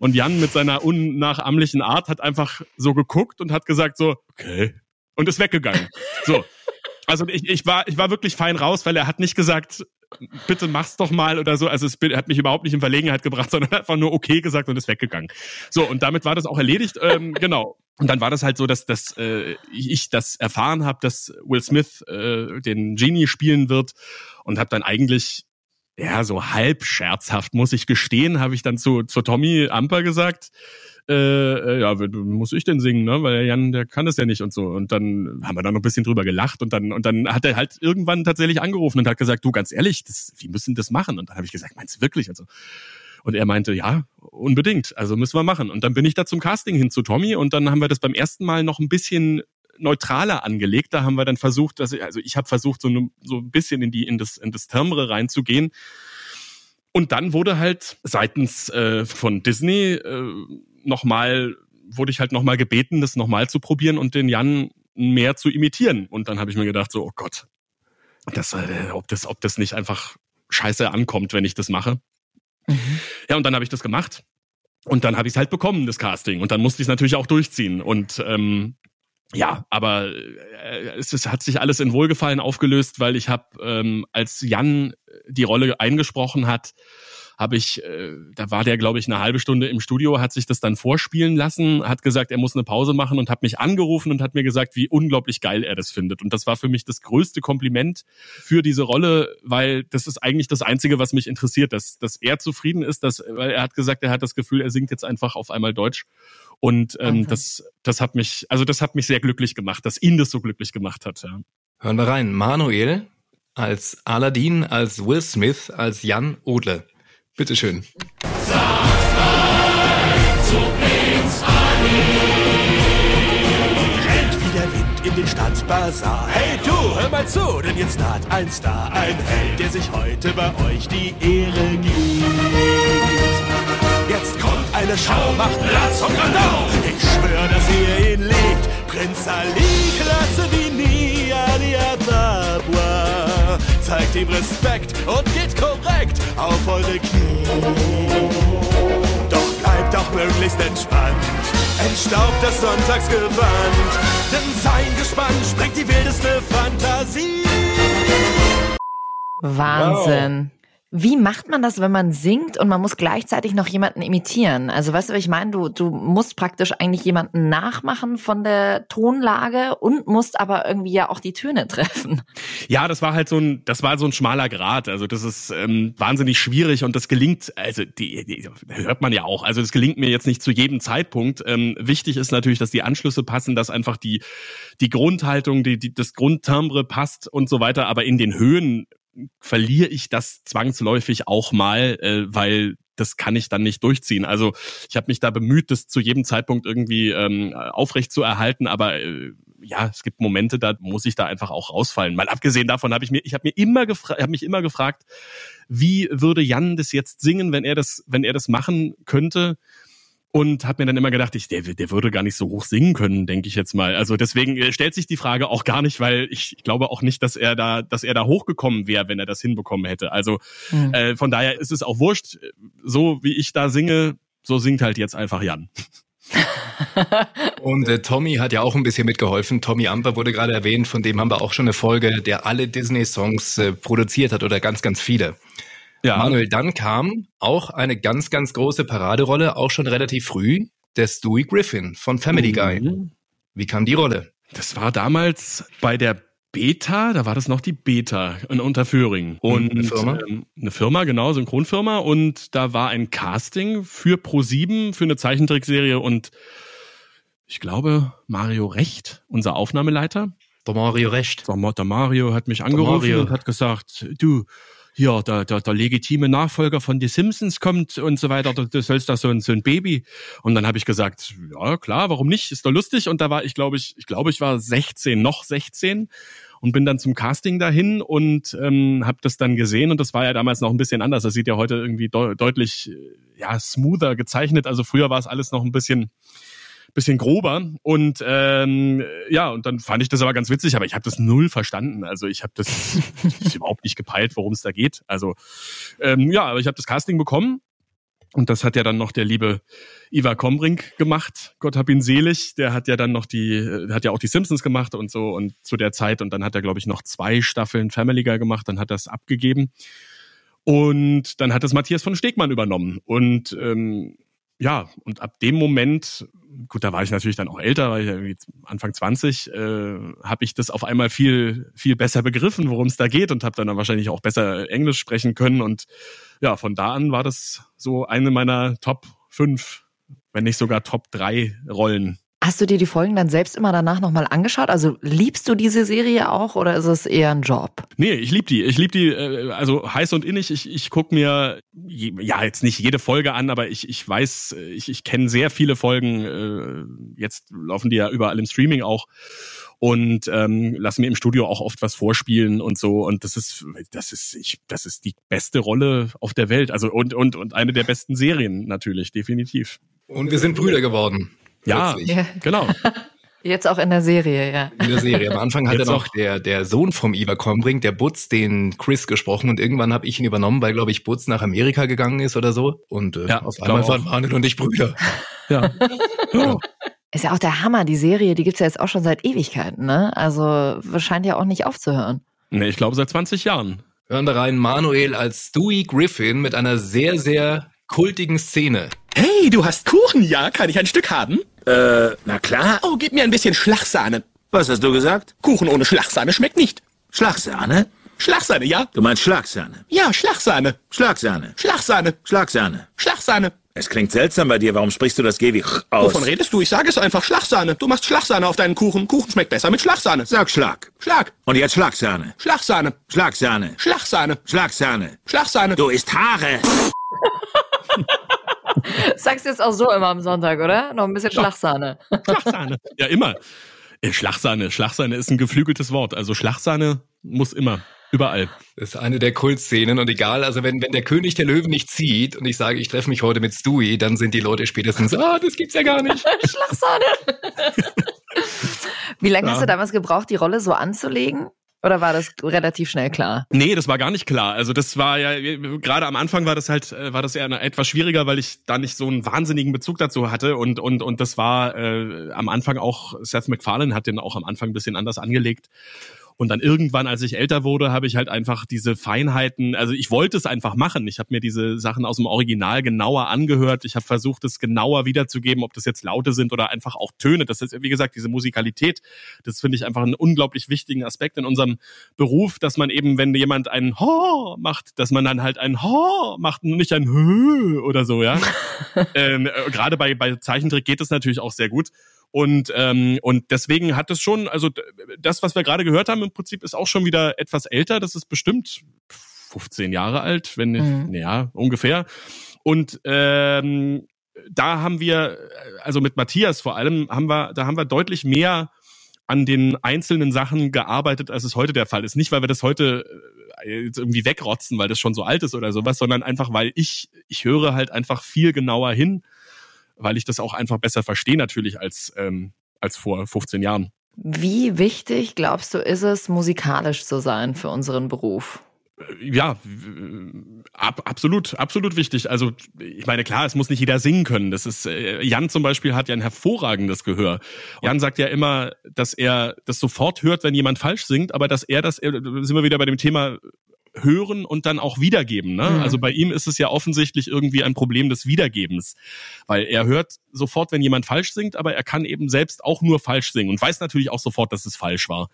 Und Jan mit seiner unnachahmlichen Art hat einfach so geguckt und hat gesagt so, okay. Und ist weggegangen. So. Also ich, ich war ich war wirklich fein raus, weil er hat nicht gesagt, bitte mach's doch mal oder so. Also es hat mich überhaupt nicht in Verlegenheit gebracht, sondern einfach nur okay gesagt und ist weggegangen. So und damit war das auch erledigt. Ähm, genau. Und dann war das halt so, dass, dass äh, ich das erfahren habe, dass Will Smith äh, den Genie spielen wird und habe dann eigentlich ja so halb scherzhaft muss ich gestehen, habe ich dann zu zu Tommy Amper gesagt äh, äh, ja, muss ich denn singen, ne? Weil der Jan, der kann es ja nicht und so. Und dann haben wir da noch ein bisschen drüber gelacht und dann, und dann hat er halt irgendwann tatsächlich angerufen und hat gesagt, du, ganz ehrlich, das, wie müssen das machen? Und dann habe ich gesagt, meinst du wirklich? Also, und er meinte, ja, unbedingt, also müssen wir machen. Und dann bin ich da zum Casting hin zu Tommy und dann haben wir das beim ersten Mal noch ein bisschen neutraler angelegt. Da haben wir dann versucht, dass ich, also ich habe versucht, so, ne, so ein bisschen in die in das in das Timbre reinzugehen. Und dann wurde halt seitens äh, von Disney äh, nochmal, wurde ich halt nochmal gebeten, das nochmal zu probieren und den Jan mehr zu imitieren. Und dann habe ich mir gedacht, so, oh Gott, das, äh, ob, das, ob das nicht einfach scheiße ankommt, wenn ich das mache. Ja, und dann habe ich das gemacht. Und dann habe ich es halt bekommen, das Casting. Und dann musste ich es natürlich auch durchziehen. Und ähm, ja, aber äh, es, es hat sich alles in Wohlgefallen aufgelöst, weil ich habe, ähm, als Jan die Rolle eingesprochen hat, habe ich, äh, da war der, glaube ich, eine halbe Stunde im Studio, hat sich das dann vorspielen lassen, hat gesagt, er muss eine Pause machen und hat mich angerufen und hat mir gesagt, wie unglaublich geil er das findet. Und das war für mich das größte Kompliment für diese Rolle, weil das ist eigentlich das Einzige, was mich interessiert, dass, dass er zufrieden ist, dass, weil er hat gesagt, er hat das Gefühl, er singt jetzt einfach auf einmal Deutsch. Und ähm,
Okay.
das, das hat mich, also das hat mich sehr glücklich gemacht, dass ihn das so glücklich gemacht hat. Ja.
Hören wir rein. Manuel als Aladdin, als Will Smith, als Jan Odle. Bitteschön.
rennt wie der Wind in den Stadtbazar. Hey du, hör mal zu, denn jetzt naht ein Star, ein Held, der sich heute bei euch die Ehre gibt. Jetzt kommt eine Schau, macht Platz und Radau. Ich schwör, dass ihr ihn liebt. Prinz Ali, klasse wie nie, Ali. Zeigt ihm Respekt und geht korrekt auf eure Knie. Doch bleibt auch möglichst entspannt. Entstaubt das Sonntagsgewand. Denn sein Gespann sprengt die wildeste Fantasie.
Wahnsinn. Wie macht man das, wenn man singt und man muss gleichzeitig noch jemanden imitieren? Also weißt du, ich meine? Du, du musst praktisch eigentlich jemanden nachmachen von der Tonlage und musst aber irgendwie ja auch die Töne treffen.
Ja, das war halt so ein, das war so ein schmaler Grad. Also das ist ähm, wahnsinnig schwierig und das gelingt, also die, die hört man ja auch. Also das gelingt mir jetzt nicht zu jedem Zeitpunkt. Ähm, wichtig ist natürlich, dass die Anschlüsse passen, dass einfach die die Grundhaltung, die, die das Grundtimbre passt und so weiter. Aber in den Höhen verliere ich das zwangsläufig auch mal, äh, weil das kann ich dann nicht durchziehen. Also ich habe mich da bemüht, das zu jedem Zeitpunkt irgendwie ähm, aufrecht zu erhalten, aber äh, ja, es gibt Momente, da muss ich da einfach auch rausfallen. Mal abgesehen davon habe ich mir, ich habe mir immer gefragt, habe mich immer gefragt, wie würde Jan das jetzt singen, wenn er das, wenn er das machen könnte? Und habe mir dann immer gedacht, ich, der, der würde gar nicht so hoch singen können, denke ich jetzt mal. Also deswegen äh, stellt sich die Frage auch gar nicht, weil ich glaube auch nicht, dass er da, dass er da hochgekommen wäre, wenn er das hinbekommen hätte. Also
Hm.
äh, von daher ist es auch wurscht. So wie ich da singe, so singt halt jetzt einfach Jan.
Und äh, Tommy hat ja auch ein bisschen mitgeholfen. Tommy Amper wurde gerade erwähnt, von dem haben wir auch schon eine Folge, der alle Disney-Songs äh, produziert hat oder ganz, ganz viele.
Ja.
Manuel, dann kam auch eine ganz, ganz große Paraderolle, auch schon relativ früh, der Stewie Griffin von Family Guy.
Mhm.
Wie kam die Rolle?
Das war damals bei der Beta, da war das noch die Beta in Unterföhring. Und
Eine Firma?
Ähm, eine Firma, genau, Synchronfirma. Und da war ein Casting für Pro7 für eine Zeichentrickserie und ich glaube, Mario Recht, unser Aufnahmeleiter,
Der Mario Recht.
der der Mario hat mich angerufen und hat gesagt, du, hier, der, der, der legitime Nachfolger von The Simpsons kommt und so weiter, du, du sollst da so ein, so ein Baby. Und dann habe ich gesagt, ja klar, warum nicht, ist doch lustig. Und da war ich, glaube ich, ich glaube, ich war 16, noch 16 und bin dann zum Casting dahin und ähm, habe das dann gesehen und das war ja damals noch ein bisschen anders. Das sieht ja heute irgendwie deu deutlich äh, ja smoother gezeichnet. Also früher war es alles noch ein bisschen bisschen grober und ähm, ja und dann fand ich das aber ganz witzig, aber ich habe das null verstanden. Also ich habe das, das überhaupt nicht gepeilt, worum es da geht. Also ähm, ja, aber ich habe das Casting bekommen und das hat ja dann noch der liebe Ivar Kombrink gemacht. Gott hab ihn selig. Der hat ja dann noch die, hat ja auch die Simpsons gemacht und so und zu der Zeit und dann hat er glaube ich noch zwei Staffeln Family Guy gemacht. Dann hat er es abgegeben und dann hat es Matthias von Stegmann übernommen und ähm, ja, und ab dem Moment, gut, da war ich natürlich dann auch älter, war ich irgendwie Anfang 20, äh, habe ich das auf einmal viel, viel besser begriffen, worum es da geht und habe dann, dann wahrscheinlich auch besser Englisch sprechen können. Und ja, von da an war das so eine meiner Top 5, wenn nicht sogar Top 3 Rollen.
Hast du dir die Folgen dann selbst immer danach nochmal angeschaut? Also liebst du diese Serie auch oder ist es eher ein Job?
Nee, ich lieb die. Ich lieb die, äh, also heiß und innig. Ich, ich guck mir, ja, jetzt nicht jede Folge an, aber ich, ich weiß, ich, ich kenne sehr viele Folgen. Äh, jetzt laufen die ja überall im Streaming auch. Und ähm, lassen mir im Studio auch oft was vorspielen und so. Und das ist, das ist, ich, das ist die beste Rolle auf der Welt. Also und, und, und eine der besten Serien natürlich, definitiv.
Und wir sind Brüder geworden.
Ja.
Ja.
genau.
Jetzt auch in der Serie, ja.
In der Serie. Am Anfang hat er noch der, der Sohn vom Ivar Kombrink, der Butz, den Chris gesprochen und irgendwann habe ich ihn übernommen, weil, glaube ich, Butz nach Amerika gegangen ist oder so. Und äh,
Ja,
auf einmal waren Manuel und ich Brüder.
Ja. ja.
Ist ja auch der Hammer, die Serie, die gibt's ja jetzt auch schon seit Ewigkeiten, ne? Also scheint ja auch nicht aufzuhören.
Nee, ich glaube seit 20 Jahren.
Hören wir rein Manuel als Stewie Griffin mit einer sehr, sehr kultigen Szene.
Hey, du hast Kuchen, ja? Kann ich ein Stück haben? Äh, na klar. Oh, gib mir ein bisschen Schlagsahne.
Was hast du gesagt?
Kuchen ohne Schlagsahne schmeckt nicht.
Schlagsahne?
Schlagsahne, ja?
Du meinst Schlagsahne?
Ja, Schlagsahne.
Schlagsahne.
Schlagsahne.
Schlagsahne.
Schlagsahne.
Es klingt seltsam bei dir. Warum sprichst du das G wie ch aus?
Wovon redest du? Ich sage es einfach. Schlagsahne. Du machst Schlagsahne auf deinen Kuchen. Kuchen schmeckt besser mit Schlagsahne.
Sag Schlag.
Schlag.
Und jetzt Schlagsahne.
Schlagsahne.
Schlagsahne.
Schlagsahne.
Schlagsahne.
Schlagsahne.
Du isst Haare.
Sagst jetzt auch so immer am Sonntag, oder? Noch ein bisschen Schlagsahne.
Schlagsahne. Ja, immer. Schlagsahne. Schlagsahne ist ein geflügeltes Wort. Also Schlagsahne muss immer. Überall.
Das ist eine der Kultszenen und egal, also wenn, wenn der König der Löwen nicht zieht und ich sage, ich treffe mich heute mit Stewie, dann sind die Leute spätestens, ah, das gibt's ja gar nicht.
Schlagsahne. Wie lange
Ja.
hast du damals gebraucht, die Rolle so anzulegen? Oder war das relativ schnell klar?
Nee, das war gar nicht klar. Also das war ja, gerade am Anfang war das halt, äh, war das eher etwas schwieriger, weil ich da nicht so einen wahnsinnigen Bezug dazu hatte. Und, und, und das war äh, am Anfang auch, Seth MacFarlane hat den auch am Anfang ein bisschen anders angelegt. Und dann irgendwann, als ich älter wurde, habe ich halt einfach diese Feinheiten, also ich wollte es einfach machen. Ich habe mir diese Sachen aus dem Original genauer angehört. Ich habe versucht, es genauer wiederzugeben, ob das jetzt Laute sind oder einfach auch Töne. Das ist, wie gesagt, diese Musikalität, das finde ich einfach einen unglaublich wichtigen Aspekt in unserem Beruf, dass man eben, wenn jemand ein Ho macht, dass man dann halt ein Ho macht und nicht ein Hö oder so, ja. ähm, äh, Gerade bei, bei Zeichentrick geht es natürlich auch sehr gut. Und, ähm, und deswegen hat es schon, also das, was wir gerade gehört haben, im Prinzip ist auch schon wieder etwas älter. Das ist bestimmt 15 Jahre alt, wenn nicht,
Mhm.
ja, ungefähr. Und ähm, da haben wir, also mit Matthias vor allem, haben wir, da haben wir deutlich mehr an den einzelnen Sachen gearbeitet, als es heute der Fall ist. Nicht, weil wir das heute äh, jetzt irgendwie wegrotzen, weil das schon so alt ist oder sowas, sondern einfach, weil ich, ich höre halt einfach viel genauer hin, weil ich das auch einfach besser verstehe natürlich als, ähm, als vor 15 Jahren.
Wie wichtig, glaubst du, ist es, musikalisch zu sein für unseren Beruf?
Äh, Ja, ab, absolut, absolut wichtig. Also ich meine, klar, es muss nicht jeder singen können. Das ist äh, Jan zum Beispiel hat ja ein hervorragendes Gehör. Jan sagt ja immer, dass er das sofort hört, wenn jemand falsch singt, aber dass er das, äh, sind wir wieder bei dem Thema hören und dann auch wiedergeben. Ne?
Mhm.
Also bei ihm ist es ja offensichtlich irgendwie ein Problem des Wiedergebens, weil er hört sofort, wenn jemand falsch singt, aber er kann eben selbst auch nur falsch singen und weiß natürlich auch sofort, dass es falsch war.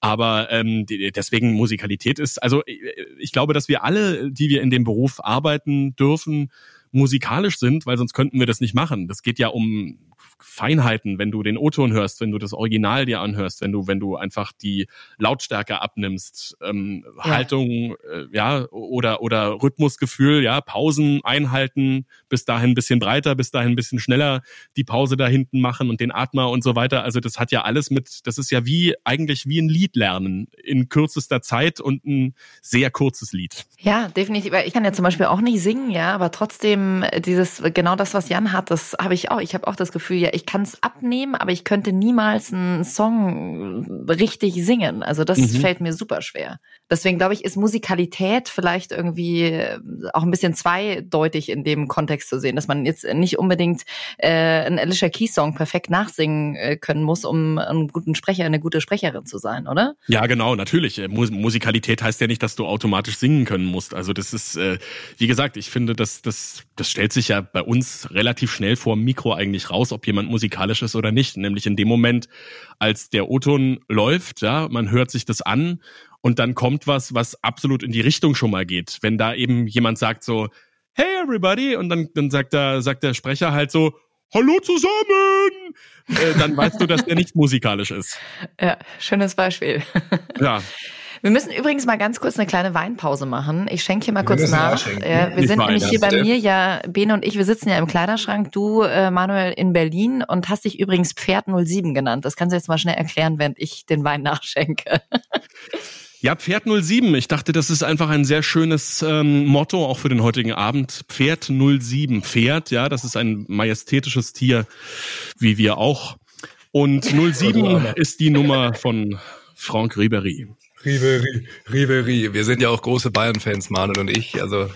Aber ähm, deswegen Musikalität ist, also äh, ich glaube, dass wir alle, die wir in dem Beruf arbeiten dürfen, musikalisch sind, weil sonst könnten wir das nicht machen. Das geht ja um Feinheiten, wenn du den O-Ton hörst, wenn du das Original dir anhörst, wenn du, wenn du einfach die Lautstärke abnimmst, ähm,
Ja.
Haltung, äh, ja, oder, oder Rhythmusgefühl, ja, Pausen einhalten, bis dahin ein bisschen breiter, bis dahin ein bisschen schneller die Pause da hinten machen und den Atmer und so weiter. Also das hat ja alles mit, das ist ja wie, eigentlich wie ein Lied lernen in kürzester Zeit und ein sehr kurzes Lied.
Ja, definitiv. Ich kann ja zum Beispiel auch nicht singen, ja, aber trotzdem äh, dieses, genau das, was Jan hat, das habe ich auch. Ich habe auch das Gefühl, ja, ich kann es abnehmen, aber ich könnte niemals einen Song richtig singen. Also das
Mhm.
fällt mir super schwer. Deswegen glaube ich, ist Musikalität vielleicht irgendwie äh, auch ein bisschen zweideutig in dem Kontext zu sehen, dass man jetzt nicht unbedingt äh, einen Alicia Keys Song perfekt nachsingen äh, können muss, um einen guten Sprecher, eine gute Sprecherin zu sein, oder?
Ja, genau, natürlich. Äh, Mus Musikalität heißt ja nicht, dass du automatisch singen können musst. Also das ist, äh, wie gesagt, ich finde, das, das, das stellt sich ja bei uns relativ schnell vor dem Mikro eigentlich raus, ob jemand musikalisch ist oder nicht. Nämlich in dem Moment, als der O-Ton läuft, ja, man hört sich das an und dann kommt was, was absolut in die Richtung schon mal geht. Wenn da eben jemand sagt so, hey everybody, und dann, dann sagt der, sagt der Sprecher halt so, hallo zusammen, äh, dann weißt du, dass der nicht musikalisch ist.
Ja, schönes Beispiel.
Ja.
Wir müssen übrigens mal ganz kurz eine kleine Weinpause machen. Ich schenke hier mal
Wir
kurz nach. Ja, wir
Nicht
sind nämlich hier
das
bei
ist
mir ja, Bene und ich, wir sitzen ja im Kleiderschrank. Du, äh, Manuel, in Berlin und hast dich übrigens Pferd 07 genannt. Das kannst du jetzt mal schnell erklären, während ich den Wein nachschenke.
Ja, Pferd 07. Ich dachte, das ist einfach ein sehr schönes ähm, Motto auch für den heutigen Abend. Pferd 07. Pferd, ja, das ist ein majestätisches Tier, wie wir auch. Und 07 ist die Nummer von Franck Ribery.
Ribery, Ribery. Wir sind ja auch große Bayern-Fans, Manuel und ich. Also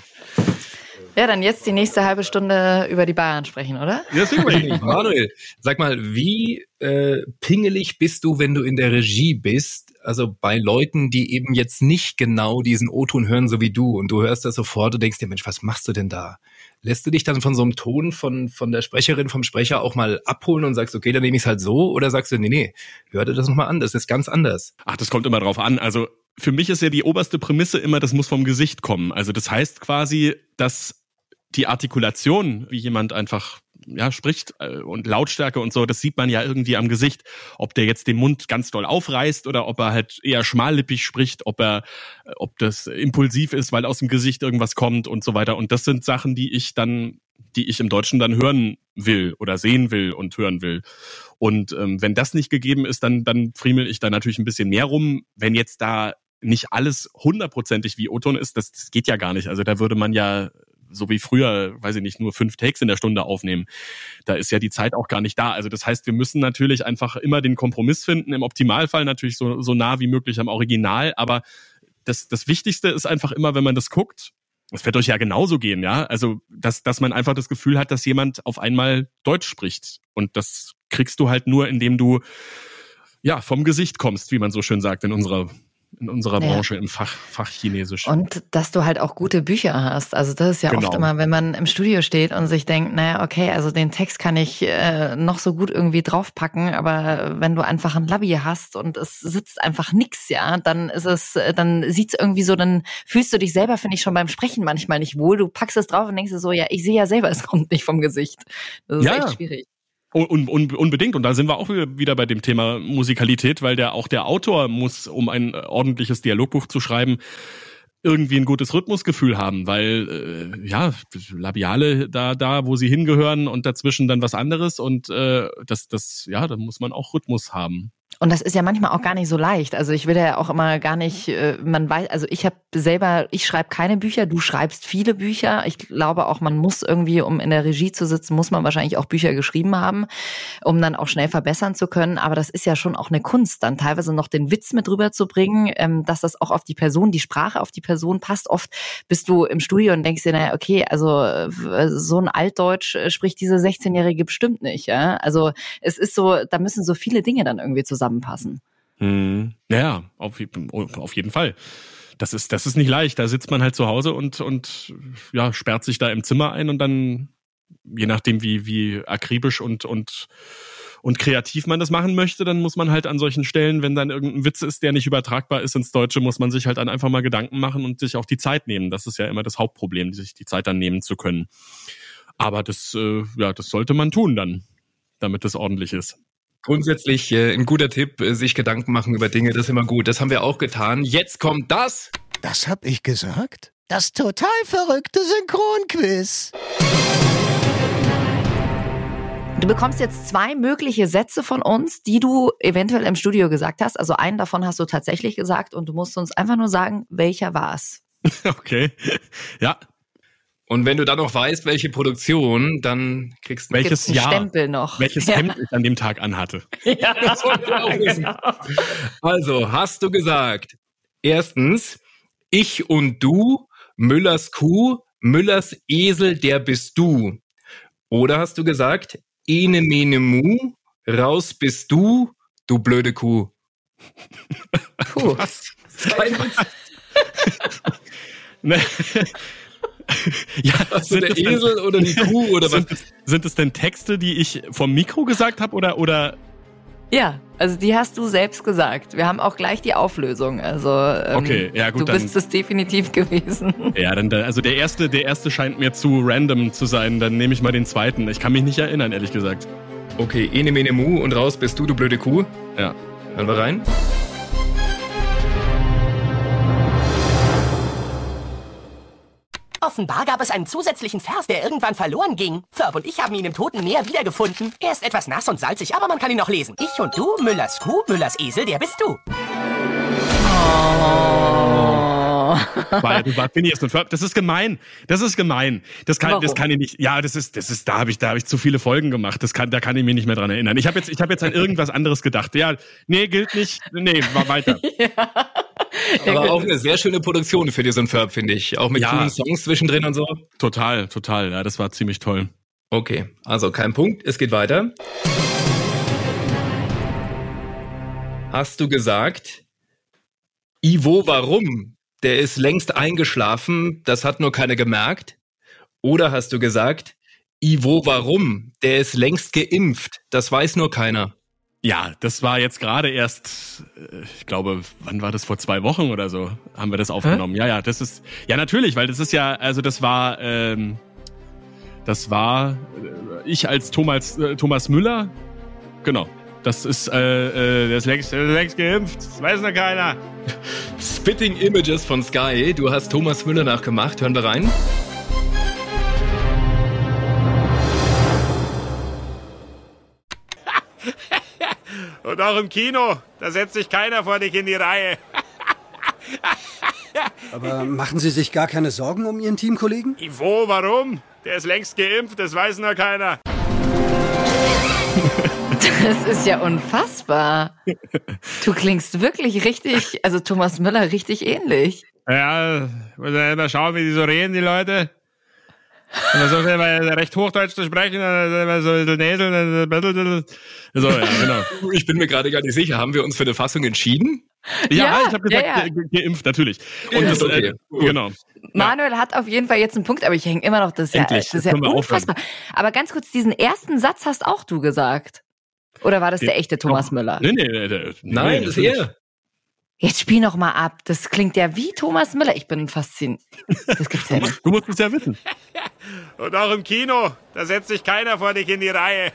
Ja, dann jetzt die nächste halbe Stunde über die Bayern sprechen, oder?
Ja, mal.
Manuel, sag mal, wie äh, pingelig bist du, wenn du in der Regie bist? Also bei Leuten, die eben jetzt nicht genau diesen O-Ton hören, so wie du, und du hörst das sofort und denkst dir, Mensch, was machst du denn da? Lässt du dich dann von so einem Ton von, von der Sprecherin, vom Sprecher auch mal abholen und sagst, okay, dann nehme ich es halt so? Oder sagst du, nee, nee, hör dir das nochmal an, das ist ganz anders.
Ach, das kommt immer drauf an. Also für mich ist ja die oberste Prämisse immer, das muss vom Gesicht kommen. Also das heißt quasi, dass die Artikulation, wie jemand einfach ja, spricht äh, und Lautstärke und so, das sieht man ja irgendwie am Gesicht, ob der jetzt den Mund ganz doll aufreißt oder ob er halt eher schmallippig spricht, ob er, äh, ob das impulsiv ist, weil aus dem Gesicht irgendwas kommt und so weiter. Und das sind Sachen, die ich dann, die ich im Deutschen dann hören will oder sehen will und hören will. Und ähm, wenn das nicht gegeben ist, dann, dann friemel ich da natürlich ein bisschen mehr rum. Wenn jetzt da nicht alles hundertprozentig wie O-Ton ist, das, das geht ja gar nicht. Also da würde man ja so wie früher, weiß ich nicht, nur fünf Takes in der Stunde aufnehmen. Da ist ja die Zeit auch gar nicht da. Also das heißt, wir müssen natürlich einfach immer den Kompromiss finden. Im Optimalfall natürlich so, so nah wie möglich am Original. Aber das, das Wichtigste ist einfach immer, wenn man das guckt, das wird euch ja genauso gehen, ja. Also, dass, dass man einfach das Gefühl hat, dass jemand auf einmal Deutsch spricht. Und das kriegst du halt nur, indem du ja vom Gesicht kommst, wie man so schön sagt in unserer in unserer
Ja.
Branche im Fach, Fach Chinesisch.
Und dass du halt auch gute Bücher hast. Also das ist ja
Genau.
oft immer, wenn man im Studio steht und sich denkt, naja, okay, also den Text kann ich äh, noch so gut irgendwie draufpacken, aber wenn du einfach ein Labi hast und es sitzt einfach nix, ja, dann ist es, äh, dann sieht's irgendwie so, dann fühlst du dich selber, finde ich, schon beim Sprechen manchmal nicht wohl. Du packst es drauf und denkst dir so, ja, ich sehe ja selber, es kommt nicht vom Gesicht. Das ist
Ja.
echt schwierig.
Un, un, unbedingt. Und da sind wir auch wieder bei dem Thema Musikalität, weil der auch der Autor muss, um ein äh, ordentliches Dialogbuch zu schreiben, irgendwie ein gutes Rhythmusgefühl haben, weil äh, ja Labiale da da, wo sie hingehören und dazwischen dann was anderes und äh, das das ja, da muss man auch Rhythmus haben.
Und das ist ja manchmal auch gar nicht so leicht. Also ich will ja auch immer gar nicht, äh, man weiß, also ich habe selber, ich schreibe keine Bücher, du schreibst viele Bücher. Ich glaube auch, man muss irgendwie, um in der Regie zu sitzen, muss man wahrscheinlich auch Bücher geschrieben haben, um dann auch schnell verbessern zu können. Aber das ist ja schon auch eine Kunst, dann teilweise noch den Witz mit rüberzubringen, ähm, dass das auch auf die Person, die Sprache auf die Person passt. Oft bist du im Studio und denkst dir, naja, okay, also äh, so ein Altdeutsch äh, spricht diese 16-Jährige bestimmt nicht. Ja? Also es ist so, da müssen so viele Dinge dann irgendwie zusammenpassen.
Hm. Ja, auf, auf jeden Fall. das ist, das ist nicht leicht. Da sitzt man halt zu Hause und, und ja, sperrt sich da im Zimmer ein und dann, je nachdem, wie, wie akribisch und, und, und kreativ man das machen möchte, dann muss man halt an solchen Stellen, wenn dann irgendein Witz ist, der nicht übertragbar ist ins Deutsche, muss man sich halt dann einfach mal Gedanken machen und sich auch die Zeit nehmen. Das ist ja immer das Hauptproblem, sich die Zeit dann nehmen zu können. Aber das, äh, ja, das sollte man tun dann, damit das ordentlich ist.
Grundsätzlich äh, ein guter Tipp, äh, sich Gedanken machen über Dinge, das ist immer gut. Das haben wir auch getan. Jetzt kommt das.
Das hab ich gesagt? Das total verrückte Synchronquiz.
Du bekommst jetzt zwei mögliche Sätze von uns, die du eventuell im Studio gesagt hast. Also einen davon hast du tatsächlich gesagt und du musst uns einfach nur sagen, welcher war's.
Okay. Ja.
Und wenn du dann noch weißt, welche Produktion, dann kriegst du
Welches Jahr,
Stempel noch.
welches
Ja.
Hemd ich an dem Tag anhatte.
Ja,
Das wollte ich auch wissen. Also, hast du gesagt, erstens, ich und du, Müllers Kuh, Müllers Esel, der bist du. Oder hast du gesagt, ene mene mu, raus bist du, du blöde Kuh.
Puh.
Was? Kein Witz.
Ja,
Also
sind
der
es denn-
Esel oder die Kuh oder was?
sind, es, sind es denn Texte, die ich vom Mikro gesagt habe oder oder
Ja, also die hast du selbst gesagt. Wir haben auch gleich die Auflösung. Also ähm,
Okay, ja, gut,
du
dann-
bist es definitiv gewesen.
ja, dann da- also der erste, der erste scheint mir zu random zu sein. Dann nehme ich mal den zweiten. Ich kann mich nicht erinnern, ehrlich gesagt.
Okay, ene mene mu und raus bist du, du blöde Kuh.
Ja.
Hören wir rein.
Offenbar gab es einen zusätzlichen Vers, der irgendwann verloren ging. Ferb und ich haben ihn im Toten Meer wiedergefunden. Er ist etwas nass und salzig, aber man kann ihn noch lesen. Ich und du, Müllers Kuh, Müllers Esel, der bist du.
War, du war Phineas und Ferb. Das ist gemein. Das ist gemein. Das kann, das
Warum?
kann ich nicht. Ja, das ist, das ist, da habe ich, da habe ich zu viele Folgen gemacht. Das kann, da kann ich mich nicht mehr dran erinnern. Ich habe jetzt, ich habe jetzt an irgendwas anderes gedacht. Ja, nee, gilt nicht. Nee, war weiter.
Aber auch eine sehr schöne Produktion für diesen Ferb, finde ich. Auch mit
Ja.
coolen Songs zwischendrin und so.
Total, total. Ja, das war ziemlich toll.
Okay, also kein Punkt. Es geht weiter. Hast du gesagt, Ivo, warum? Der ist längst eingeschlafen, das hat nur keiner gemerkt. Oder hast du gesagt, Ivo, warum? Der ist längst geimpft, das weiß nur keiner.
Ja, das war jetzt gerade erst, äh, ich glaube, wann war das vor zwei Wochen oder so, haben wir das aufgenommen. Ja, ja, das ist, ja natürlich, weil das ist ja, also das war, ähm, das war äh, ich als Thomas, äh, Thomas Müller, genau. Das ist, äh, äh, der ist längst, längst geimpft, das weiß noch keiner.
Spitting Images von Sky, du hast Thomas Müller nachgemacht, hören wir rein.
Und auch im Kino, da setzt sich keiner vor dich in die Reihe.
Aber machen Sie sich gar keine Sorgen um Ihren Teamkollegen?
Ivo, warum? Der ist längst geimpft, das weiß nur keiner.
Das ist ja unfassbar. Du klingst wirklich richtig, also Thomas Müller richtig ähnlich.
Ja, muss ja immer schauen, wie die so reden, die Leute. Und versucht immer recht Hochdeutsch zu sprechen, dann immer so ein bisschen näseln, dann so, ja, genau.
Ich bin mir gerade gar nicht sicher, haben wir uns für eine Fassung entschieden?
Ja,
Ja,
ich habe gesagt,
ja, ja.
ge- ge- geimpft, natürlich. Und das,
okay,
äh, genau.
Manuel hat auf jeden Fall jetzt einen Punkt, aber ich hänge immer noch, das ist ja,
Endlich,
das ist ja unfassbar. Aber ganz kurz, diesen ersten Satz hast auch du gesagt. Oder war das der echte Thomas Müller?
Nee, nee, nee, nee,
Nein,
nee,
das ist er.
Jetzt spiel noch mal ab. Das klingt ja wie Thomas Müller. Ich bin fasziniert. Das gibt's ja nicht.
Du musst es ja wissen.
Und auch im Kino, da setzt sich keiner vor dich in die Reihe.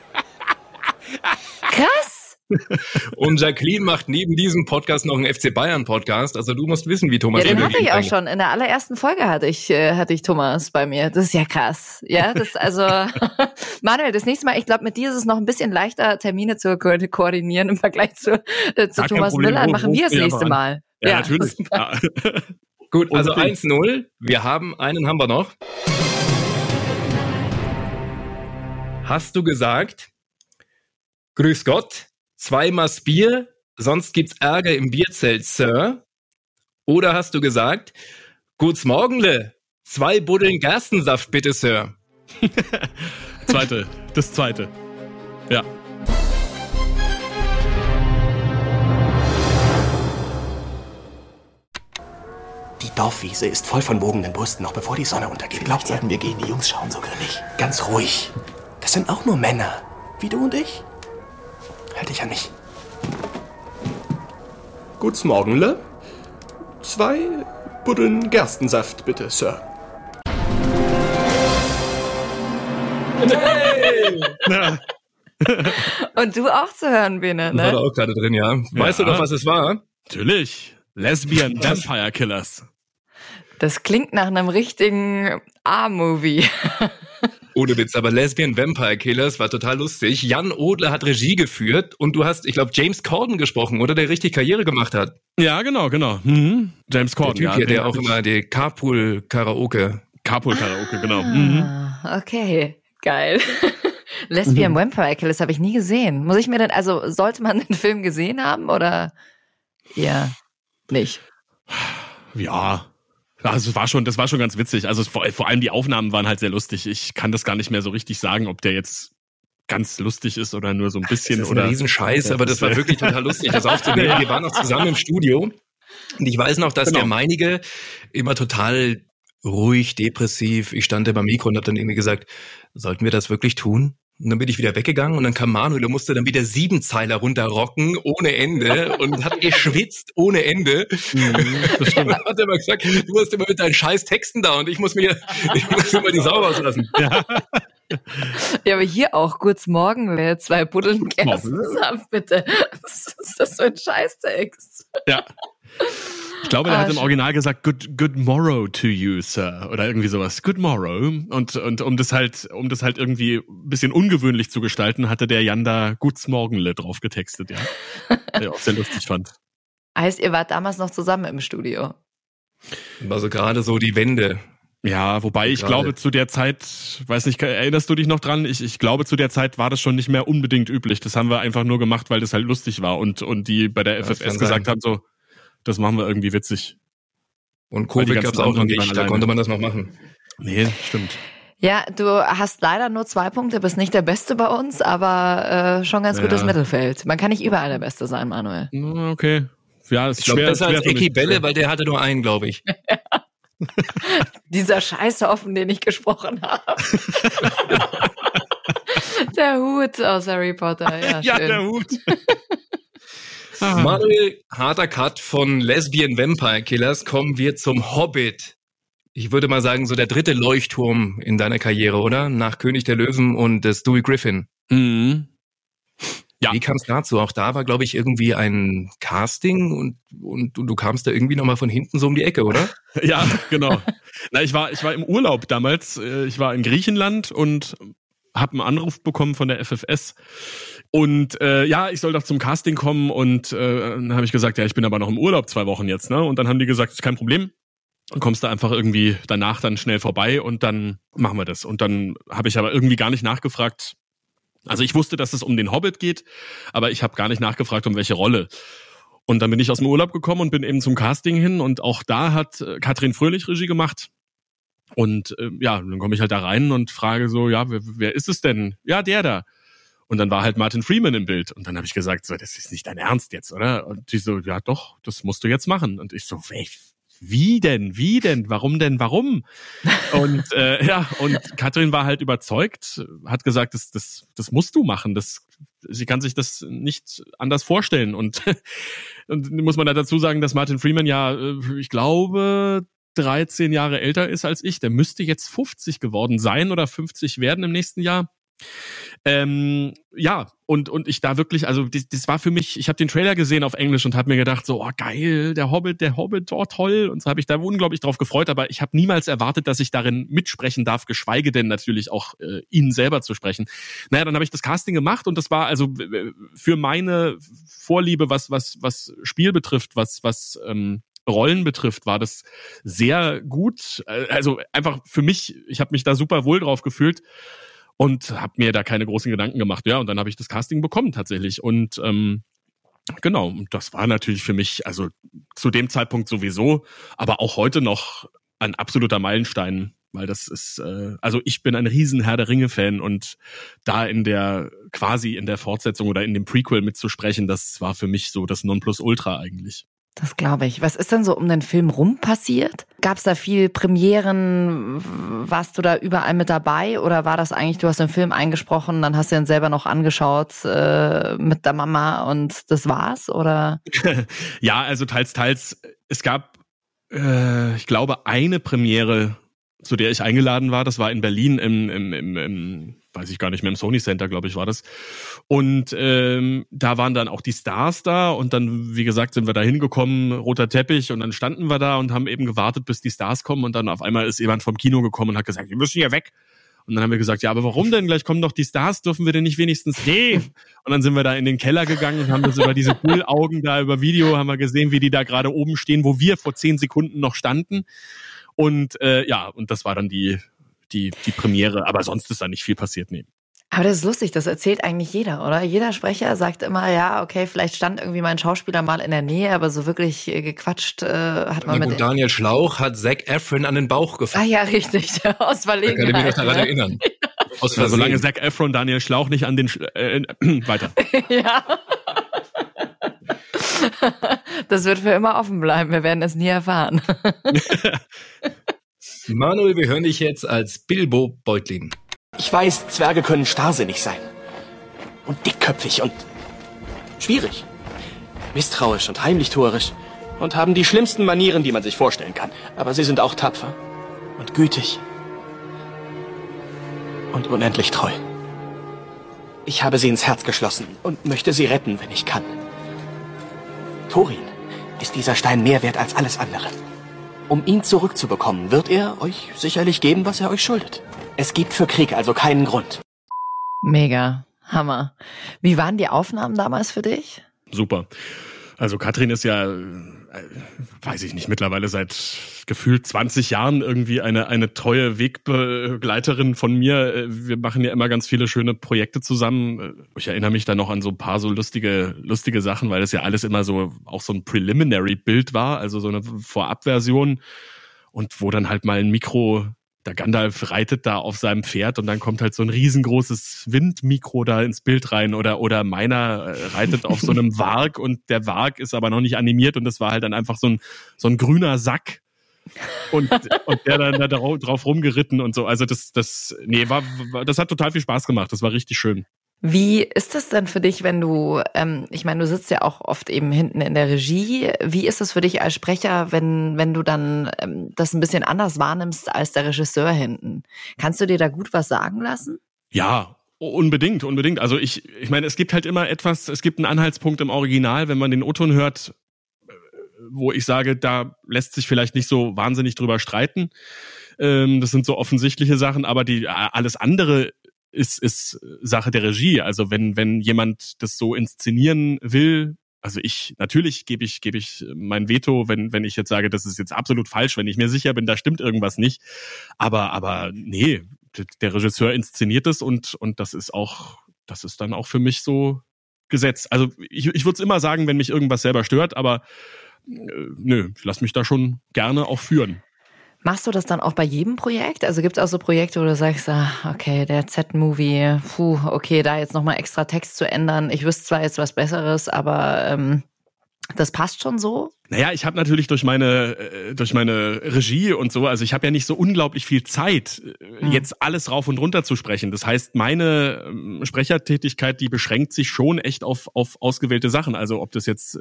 Krass.
Und Jacqueline macht neben diesem Podcast noch einen FC Bayern Podcast. Also du musst wissen, wie Thomas
Ja, den hatte ich auch
eigentlich.
schon. In der allerersten Folge hatte ich, äh, hatte ich Thomas bei mir. Das ist ja krass. Ja, das also Manuel, das nächste Mal, ich glaube, mit dir ist es noch ein bisschen leichter, Termine zu ko koordinieren im Vergleich zu, äh, zu Thomas
Problem.
Müller. Machen wir das
ja,
nächste. Mal.
Ja, natürlich. Ja.
Gut, also
Unbedingt.
1-0. Wir haben einen haben wir noch. Hast du gesagt, Grüß Gott, zweimal Bier, sonst gibt's Ärger im Bierzelt, Sir? Oder hast du gesagt, Guts Morgenle, zwei Buddeln Gerstensaft bitte, Sir?
Zweite, das zweite. Ja.
Die Dorfwiese ist voll von wogenden Brüsten, noch bevor die Sonne untergeht.
Vielleicht sollten wir gehen, die Jungs schauen so grimmig.
Ganz ruhig. Das sind auch nur Männer. Wie du und ich. Halt dich an mich. Gut's Morgenle. Zwei Buddeln Gerstensaft, bitte, Sir.
Ja.
Und du auch zu hören, Bene,
Das war da
ne?
auch gerade drin, ja. Weißt du noch, was es war?
Natürlich. Lesbian Vampire Killers.
Das klingt nach einem richtigen A-Movie.
Ohne Witz, aber Lesbian Vampire Killers war total lustig. Jan Odler hat Regie geführt und du hast, ich glaube, James Corden gesprochen, oder? Der richtig Karriere gemacht hat.
Ja, genau, genau. Mhm. James
Der
Corden,
Typ
ja.
hier,
den
der auch immer die Carpool-Karaoke.
Carpool-Karaoke, genau. Mhm.
Ah, okay, geil. Lesbian
Mhm.
Vampire Killers habe ich nie gesehen. Muss ich mir denn, also sollte man den Film gesehen haben oder ja, nicht?
Ja. Also es war schon, das war schon ganz witzig. Also vor, vor allem die Aufnahmen waren halt sehr lustig. Ich kann das gar nicht mehr so richtig sagen, ob der jetzt ganz lustig ist oder nur so ein bisschen
Das ist
oder
ein Riesenscheiß, aber das war wirklich total lustig, das aufzunehmen. Wir waren noch zusammen im Studio und ich weiß noch, dass
Genau.
der meinige immer total ruhig, depressiv. Ich stand immer am Mikro und habe dann irgendwie gesagt, sollten wir das wirklich tun? Und dann bin ich wieder weggegangen und dann kam Manuel und musste dann wieder sieben Zeiler runterrocken ohne Ende und hat geschwitzt ohne Ende.
Mhm, das stimmt.
Und dann hat er immer gesagt, du hast immer mit deinen scheiß Texten da und ich muss mir, ich muss immer die Sau rauslassen.
Ja.
Ja, aber hier auch kurz morgen, wer zwei Buddeln Gerstensaft, bitte. Was ist das für ein Scheißtext?
Ja. Ich glaube, der
Ah,
hat im. Original gesagt, good, good morrow to you, Sir. Oder irgendwie sowas. Good morrow. Und, und um das halt, um das halt irgendwie ein bisschen ungewöhnlich zu gestalten, hatte der Jan da Guts Morgenle drauf getextet, ja. Der ich auch sehr lustig fand.
Heißt, ihr wart damals noch zusammen im Studio.
War so gerade so die Wende.
Ja, wobei ich
Gerade.
glaube, zu der Zeit, weiß nicht, erinnerst du dich noch dran? Ich, ich glaube, zu der Zeit war das schon nicht mehr unbedingt üblich. Das haben wir einfach nur gemacht, weil das halt lustig war und, und die bei der FFS gesagt
sein.
haben, so, das machen wir irgendwie witzig.
Und Covid
ganzen
gab's auch noch nicht, da konnte man das noch machen.
Nee, stimmt.
Ja, du hast leider nur zwei Punkte, bist nicht der Beste bei uns, aber äh, schon ganz gutes
Ja.
Mittelfeld. Man kann nicht überall der Beste sein, Manuel.
Okay. Ja, ist
Ich glaube,
schwer.
besser
schwer
als. Ecki Bälle, weil der hatte nur einen, glaube ich.
Dieser Scheißhaufen, den ich gesprochen habe. der Hut aus Harry Potter. Ja,
Ja,
schön.
der Hut.
Manuel, harter Cut von Lesbian Vampire Killers. Kommen wir zum Hobbit. Ich würde mal sagen, so der dritte Leuchtturm in deiner Karriere, oder? Nach König der Löwen und äh, Stewie Griffin.
Mhm. Ja.
Wie kam es dazu? Auch da war, glaube ich, irgendwie ein Casting und, und, und du kamst da irgendwie nochmal von hinten so um die Ecke, oder?
Ja, genau. Na, ich war, ich war im Urlaub damals. Äh, Ich war in Griechenland und habe einen Anruf bekommen von der FFS. Und äh, ja, ich soll doch zum Casting kommen. Und äh, dann habe ich gesagt, ja, ich bin aber noch im Urlaub zwei Wochen jetzt. Ne? Und dann haben die gesagt, ist kein Problem. Dann kommst du einfach irgendwie danach dann schnell vorbei und dann machen wir das. Und dann habe ich aber irgendwie gar nicht nachgefragt. Also ich wusste, dass es um den Hobbit geht, aber ich habe gar nicht nachgefragt, um welche Rolle. Und dann bin ich aus dem Urlaub gekommen und bin eben zum Casting hin und auch da hat äh, Katrin Fröhlich Regie gemacht. Und äh, ja, dann komme ich halt da rein und frage so, ja, wer, wer ist es denn? Ja, der da. Und dann war halt Martin Freeman im Bild. Und dann habe ich gesagt, so, das ist nicht dein Ernst jetzt, oder? Und die so, ja doch, das musst du jetzt machen. Und ich so, ey, wie denn? Wie denn? Warum denn? Warum? Und äh, ja, und Katrin war halt überzeugt, hat gesagt, das, das, das musst du machen. Das, sie kann sich das nicht anders vorstellen. Und, und muss man da dazu sagen, dass Martin Freeman ja, äh, ich glaube, 13 Jahre älter ist als ich. Der müsste jetzt 50 geworden sein oder 50 werden im nächsten Jahr. Ähm, ja, und, und ich da wirklich, also das, das war für mich, ich habe den Trailer gesehen auf Englisch und habe mir gedacht, so, oh geil, der Hobbit, der Hobbit, oh toll. Und so habe ich da unglaublich drauf gefreut, aber ich habe niemals erwartet, dass ich darin mitsprechen darf, geschweige denn natürlich auch äh, ihn selber zu sprechen. Naja, dann habe ich das Casting gemacht und das war also für meine Vorliebe, was, was, was Spiel betrifft, was, was ähm, Rollen betrifft, war das sehr gut. Äh, Also einfach für mich, ich habe mich da super wohl drauf gefühlt und habe mir da keine großen Gedanken gemacht. Ja, und dann habe ich das Casting bekommen tatsächlich. Und ähm, genau, das war natürlich für mich, also zu dem Zeitpunkt sowieso, aber auch heute noch ein absoluter Meilenstein, weil das ist, äh, also ich bin ein riesen Herr der Ringe-Fan und da in der, quasi in der Fortsetzung oder in dem Prequel mitzusprechen, das war für mich so das Nonplusultra eigentlich.
Das glaube ich. Was ist denn so um den Film rum passiert? Gab es da viel Premieren? Warst du da überall mit dabei? Oder war das eigentlich, du hast den Film eingesprochen, dann hast du ihn selber noch angeschaut äh, mit der Mama und das war's? Oder?
ja, also teils, teils. Es gab, äh, ich glaube, eine Premiere, zu der ich eingeladen war. Das war in Berlin im, im, im, im weiß ich gar nicht mehr, im Sony Center, glaube ich, war das. Und ähm, da waren dann auch die Stars da und dann, wie gesagt, sind wir da hingekommen, roter Teppich und dann standen wir da und haben eben gewartet, bis die Stars kommen und dann auf einmal ist jemand vom Kino gekommen und hat gesagt, wir müssen hier weg. Und dann haben wir gesagt, ja, aber warum denn? Gleich kommen doch die Stars, dürfen wir denn nicht wenigstens? Nee. Und dann sind wir da in den Keller gegangen und haben das über diese Bullaugen da über Video, haben wir gesehen, wie die da gerade oben stehen, wo wir vor zehn Sekunden noch standen. Und äh, ja, und das war dann die, die, die Premiere, aber sonst ist da nicht viel passiert, nee.
Aber das ist lustig, das erzählt eigentlich jeder, oder? Jeder Sprecher sagt immer, ja, okay, vielleicht stand irgendwie mein Schauspieler mal in der Nähe, aber so wirklich äh, gequatscht äh, hat man
Na
mit.
gut, Daniel Schlauch hat Zac Efron an den Bauch
Ah
gefasst.
ja, richtig, aus
Da kann ich mich noch
Verlegenheit.
daran
ne?
erinnern. Aus
Also, solange. Zac Efron Daniel Schlauch nicht an den Sch äh, äh, weiter.
ja. Das wird für immer offen bleiben. Wir werden es nie erfahren.
Manuel, wir hören dich jetzt als Bilbo Beutlin.
Ich weiß, Zwerge können starrsinnig sein. Und dickköpfig und schwierig. Misstrauisch und heimlich tuerisch. Und haben die schlimmsten Manieren, die man sich vorstellen kann. Aber sie sind auch tapfer und gütig. Und unendlich treu. Ich habe sie ins Herz geschlossen und möchte sie retten, wenn ich kann. Thorin ist dieser Stein mehr wert als alles andere. Um ihn zurückzubekommen, wird er euch sicherlich geben, was er euch schuldet. Es gibt für Krieg also keinen Grund.
Mega. Hammer. Wie waren die Aufnahmen damals für dich?
Super. Also Katrin ist ja, äh, weiß ich nicht, mittlerweile seit gefühlt 20 Jahren irgendwie eine, eine treue Wegbegleiterin von mir. Äh, Wir machen ja immer ganz viele schöne Projekte zusammen. Äh, Ich erinnere mich da noch an so ein paar so lustige, lustige Sachen, weil das ja alles immer so auch so ein Preliminary-Bild war, also so eine Vorabversion. Und wo dann halt mal ein Mikro der Gandalf reitet da auf seinem Pferd und dann kommt halt so ein riesengroßes Windmikro da ins Bild rein oder oder meiner äh, reitet auf so einem Warg und der Warg ist aber noch nicht animiert und das war halt dann einfach so ein so ein grüner Sack und und der dann da drauf, drauf rumgeritten und so. Also das das nee war, war das hat total viel Spaß gemacht. Das war richtig schön
Wie ist das denn für dich, wenn du, ähm, ich meine, du sitzt ja auch oft eben hinten in der Regie. Wie ist das für dich als Sprecher, wenn, wenn du dann ähm, das ein bisschen anders wahrnimmst als der Regisseur hinten? Kannst du dir da gut was sagen lassen?
Ja, unbedingt, unbedingt. Also ich, ich meine, es gibt halt immer etwas, es gibt einen Anhaltspunkt im Original, wenn man den O-Ton hört, äh, wo ich sage, da lässt sich vielleicht nicht so wahnsinnig drüber streiten. Ähm, das sind so offensichtliche Sachen, aber die alles andere ist, ist Sache der Regie. Also wenn, wenn jemand das so inszenieren will, also ich, natürlich gebe ich, gebe ich mein Veto, wenn, wenn ich jetzt sage, das ist jetzt absolut falsch, wenn ich mir sicher bin, da stimmt irgendwas nicht. Aber, aber nee, der Regisseur inszeniert es und, und das ist auch, das ist dann auch für mich so Gesetz. Also ich, ich würde es immer sagen, wenn mich irgendwas selber stört, aber äh, nö, ich lass mich da schon gerne auch führen.
Machst du das dann auch bei jedem Projekt? Also gibt es auch so Projekte, wo du sagst, ah, okay, der Z-Movie, puh, okay, da jetzt nochmal extra Text zu ändern. Ich wüsste zwar jetzt was Besseres, aber ähm, das passt schon so?
Naja, ich habe natürlich durch meine äh, durch meine Regie und so, also ich habe ja nicht so unglaublich viel Zeit, äh, jetzt alles rauf und runter zu sprechen. Das heißt, meine ähm, Sprechertätigkeit, die beschränkt sich schon echt auf auf ausgewählte Sachen. Also ob das jetzt äh,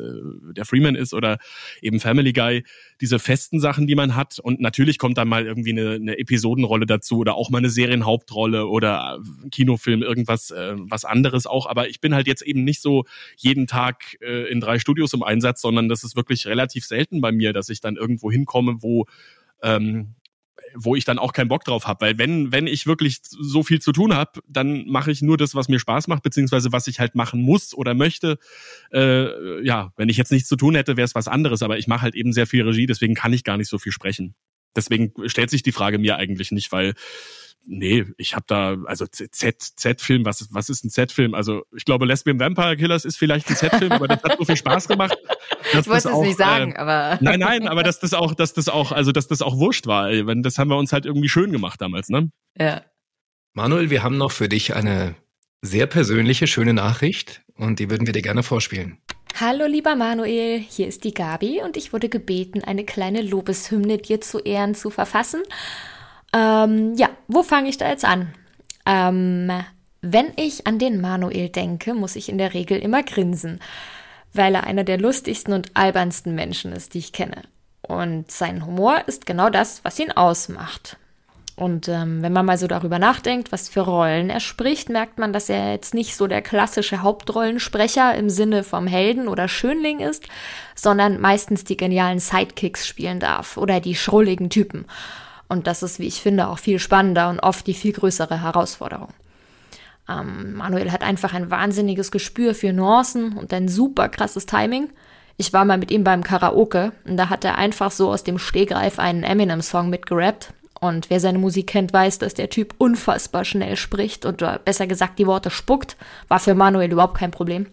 der Freeman ist oder eben Family Guy, diese festen Sachen, die man hat. Und natürlich kommt dann mal irgendwie eine, eine Episodenrolle dazu oder auch mal eine Serienhauptrolle oder ein Kinofilm, irgendwas äh, was anderes auch. Aber ich bin halt jetzt eben nicht so jeden Tag äh, in drei Studios im Einsatz, sondern das ist wirklich relativ selten bei mir, dass ich dann irgendwo hinkomme, wo ähm, wo ich dann auch keinen Bock drauf habe, weil wenn wenn ich wirklich so viel zu tun habe, dann mache ich nur das, was mir Spaß macht, beziehungsweise was ich halt machen muss oder möchte. Äh, ja, wenn ich jetzt nichts zu tun hätte, wäre es was anderes, aber ich mache halt eben sehr viel Regie, deswegen kann ich gar nicht so viel sprechen. Deswegen stellt sich die Frage mir eigentlich nicht, weil nee, ich habe da also Z Z-Film, was was ist ein Z-Film? Also ich glaube Lesbian Vampire Killers ist vielleicht ein Z-Film, aber das hat so viel Spaß gemacht.
Ich wollte es nicht sagen,
äh,
aber
Nein, nein, aber dass das auch, dass das auch, also dass das auch wurscht war. ey. Wenn das haben wir uns halt irgendwie schön gemacht damals, ne?
ja.
Manuel, wir haben noch für dich eine sehr persönliche, schöne Nachricht und die würden wir dir gerne vorspielen.
Hallo lieber Manuel, hier ist die Gabi und ich wurde gebeten, eine kleine Lobeshymne dir zu Ehren zu verfassen. Ähm, ja, wo fange ich da jetzt an? Ähm, wenn ich an den Manuel denke, muss ich in der Regel immer grinsen, weil er einer der lustigsten und albernsten Menschen ist, die ich kenne. Und sein Humor ist genau das, was ihn ausmacht. Und ähm, wenn man mal so darüber nachdenkt, was für Rollen er spricht, merkt man, dass er jetzt nicht so der klassische Hauptrollensprecher im Sinne vom Helden oder Schönling ist, sondern meistens die genialen Sidekicks spielen darf oder die schrulligen Typen. Und das ist, wie ich finde, auch viel spannender und oft die viel größere Herausforderung. Ähm, Manuel hat einfach ein wahnsinniges Gespür für Nuancen und ein super krasses Timing. Ich war mal mit ihm beim Karaoke und da hat er einfach so aus dem Stehgreif einen Eminem-Song mitgerappt und wer seine Musik kennt, weiß, dass der Typ unfassbar schnell spricht und besser gesagt die Worte spuckt. War für Manuel überhaupt kein Problem.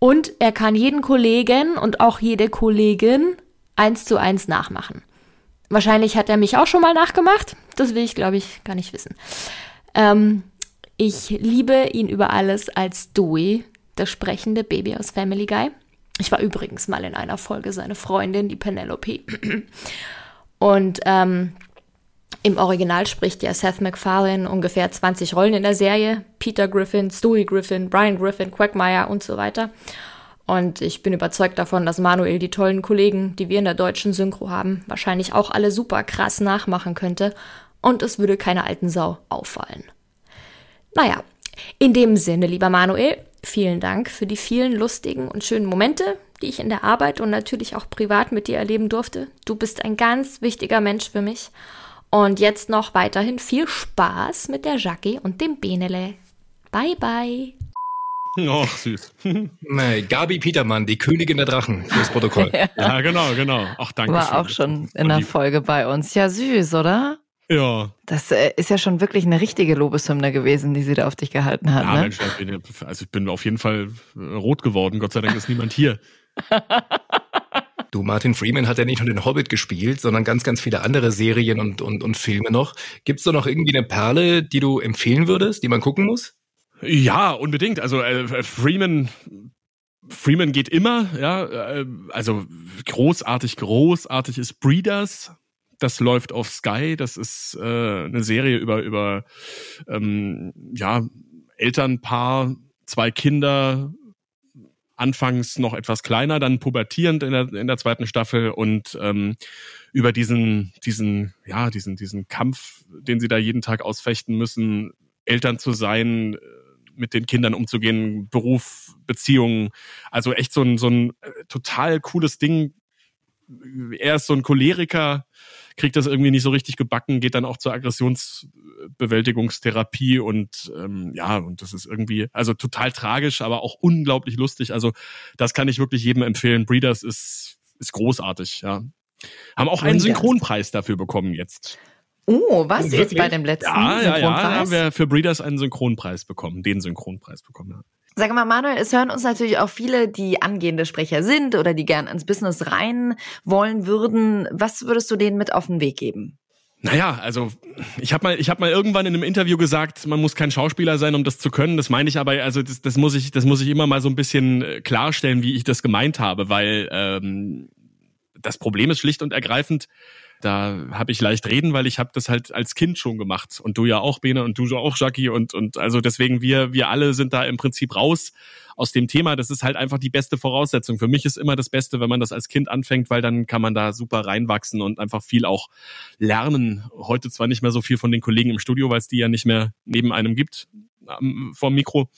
Und er kann jeden Kollegen und auch jede Kollegin eins zu eins nachmachen. Wahrscheinlich hat er mich auch schon mal nachgemacht. Das will ich, glaube ich, gar nicht wissen. Ähm, ich liebe ihn über alles als Dewey, das sprechende Baby aus Family Guy. Ich war übrigens mal in einer Folge seine Freundin, die Penelope. Und ähm, im Original spricht ja Seth MacFarlane ungefähr 20 Rollen in der Serie. Peter Griffin, Stewie Griffin, Brian Griffin, Quagmire und so weiter. Und ich bin überzeugt davon, dass Manuel die tollen Kollegen, die wir in der deutschen Synchro haben, wahrscheinlich auch alle super krass nachmachen könnte. Und es würde keiner alten Sau auffallen. Naja, in dem Sinne, lieber Manuel, vielen Dank für die vielen lustigen und schönen Momente, die ich in der Arbeit und natürlich auch privat mit dir erleben durfte. Du bist ein ganz wichtiger Mensch für mich. Und jetzt noch weiterhin viel Spaß mit der Jackie und dem Benele. Bye, bye.
Ach, süß.
Nee, Gabi Petermann, die Königin der Drachen, fürs Protokoll.
ja, genau, genau. Ach, danke.
War
schön.
auch schon in der Folge bei uns. Ja, süß, oder?
Ja.
Das äh, ist ja schon wirklich eine richtige Lobeshymne gewesen, die sie da auf dich gehalten hat.
Ja,
ne?
Mensch, ich bin, also ich bin auf jeden Fall rot geworden. Gott sei Dank ist niemand hier.
Du, Martin Freeman hat ja nicht nur den Hobbit gespielt, sondern ganz, ganz viele andere Serien und, und, und Filme noch. Gibt's da noch irgendwie eine Perle, die du empfehlen würdest, die man gucken muss?
Ja, unbedingt. Also äh, Freeman, Freeman geht immer, ja. Äh, also großartig, großartig ist Breeders. Das läuft auf Sky. Das ist äh, eine Serie über über ähm, ja Elternpaar, zwei Kinder, anfangs noch etwas kleiner, dann pubertierend in der, in der zweiten Staffel und ähm, über diesen, diesen, ja, diesen, diesen Kampf, den sie da jeden Tag ausfechten müssen, Eltern zu sein, äh, mit den Kindern umzugehen, Beruf, Beziehungen. Also echt so ein, so ein äh, total cooles Ding. Er ist so ein Choleriker, kriegt das irgendwie nicht so richtig gebacken, geht dann auch zur Aggressionsbewältigungstherapie und ähm, ja, und das ist irgendwie, also total tragisch, aber auch unglaublich lustig. Also das kann ich wirklich jedem empfehlen. Breeders ist, ist großartig, ja. Haben auch einen. Synchronpreis dafür bekommen jetzt.
Oh, was jetzt bei dem letzten
Ja, ja, ja,
Synchronpreis?
haben wir für Breeders einen Synchronpreis bekommen, den Synchronpreis bekommen. Ja.
Sag mal, Manuel, es hören uns natürlich auch viele, die angehende Sprecher sind oder die gern ins Business rein wollen würden. Was würdest du denen mit auf den Weg geben?
Naja, also ich habe mal, ich habe mal irgendwann in einem Interview gesagt, man muss kein Schauspieler sein, um das zu können. Das meine ich aber, also das, das muss ich, das muss ich immer mal so ein bisschen äh, klarstellen, wie ich das gemeint habe, weil ähm, das Problem ist schlicht und ergreifend, da habe ich leicht reden, weil ich habe das halt als Kind schon gemacht und du ja auch, Bene, und du auch, Jackie und und also deswegen wir wir alle sind da im Prinzip raus aus dem Thema. Das ist halt einfach die beste Voraussetzung. Für mich ist immer das Beste, wenn man das als Kind anfängt, weil dann kann man da super reinwachsen und einfach viel auch lernen. Heute zwar nicht mehr so viel von den Kollegen im Studio, weil es die ja nicht mehr neben einem gibt vom Mikro.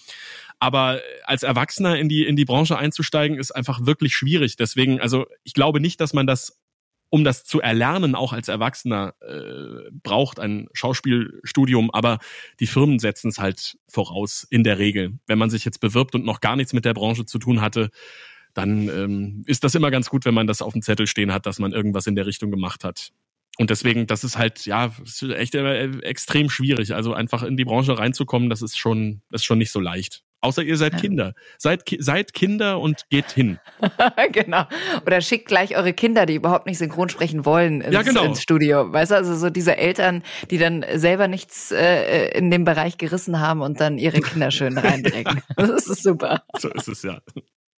Aber als Erwachsener in die, in die Branche einzusteigen, ist einfach wirklich schwierig. Deswegen, also ich glaube nicht, dass man das, um das zu erlernen, auch als Erwachsener äh, braucht, ein Schauspielstudium. Aber die Firmen setzen es halt voraus, in der Regel. Wenn man sich jetzt bewirbt und noch gar nichts mit der Branche zu tun hatte, dann ähm, ist das immer ganz gut, wenn man das auf dem Zettel stehen hat, dass man irgendwas in der Richtung gemacht hat. Und deswegen, das ist halt, ja, ist echt äh, extrem schwierig. Also einfach in die Branche reinzukommen, das ist schon, das ist schon nicht so leicht. Außer ihr seid Kinder. Seid, seid Kinder und geht hin.
genau. Oder schickt gleich eure Kinder, die überhaupt nicht synchron sprechen wollen, ins,
Ja, genau.
ins Studio. Weißt du, also so diese Eltern, die dann selber nichts äh, in dem Bereich gerissen haben und dann ihre Kinder schön reindrängen. Das ist super.
So ist es ja.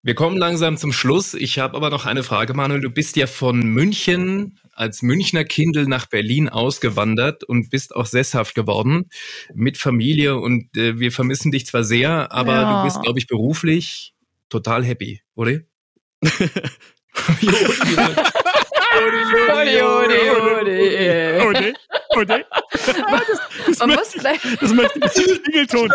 Wir kommen langsam zum Schluss. Ich habe aber noch eine Frage, Manuel. Du bist ja von München als Münchner Kindel nach Berlin ausgewandert und bist auch sesshaft geworden mit Familie. Und äh, wir vermissen dich zwar sehr, aber
Ja.
du bist, glaube ich, beruflich total happy, oder?
Odi, odi, odi.
Odi, odi.
Man muss vielleicht.
Das möchte ich nicht Klingelton.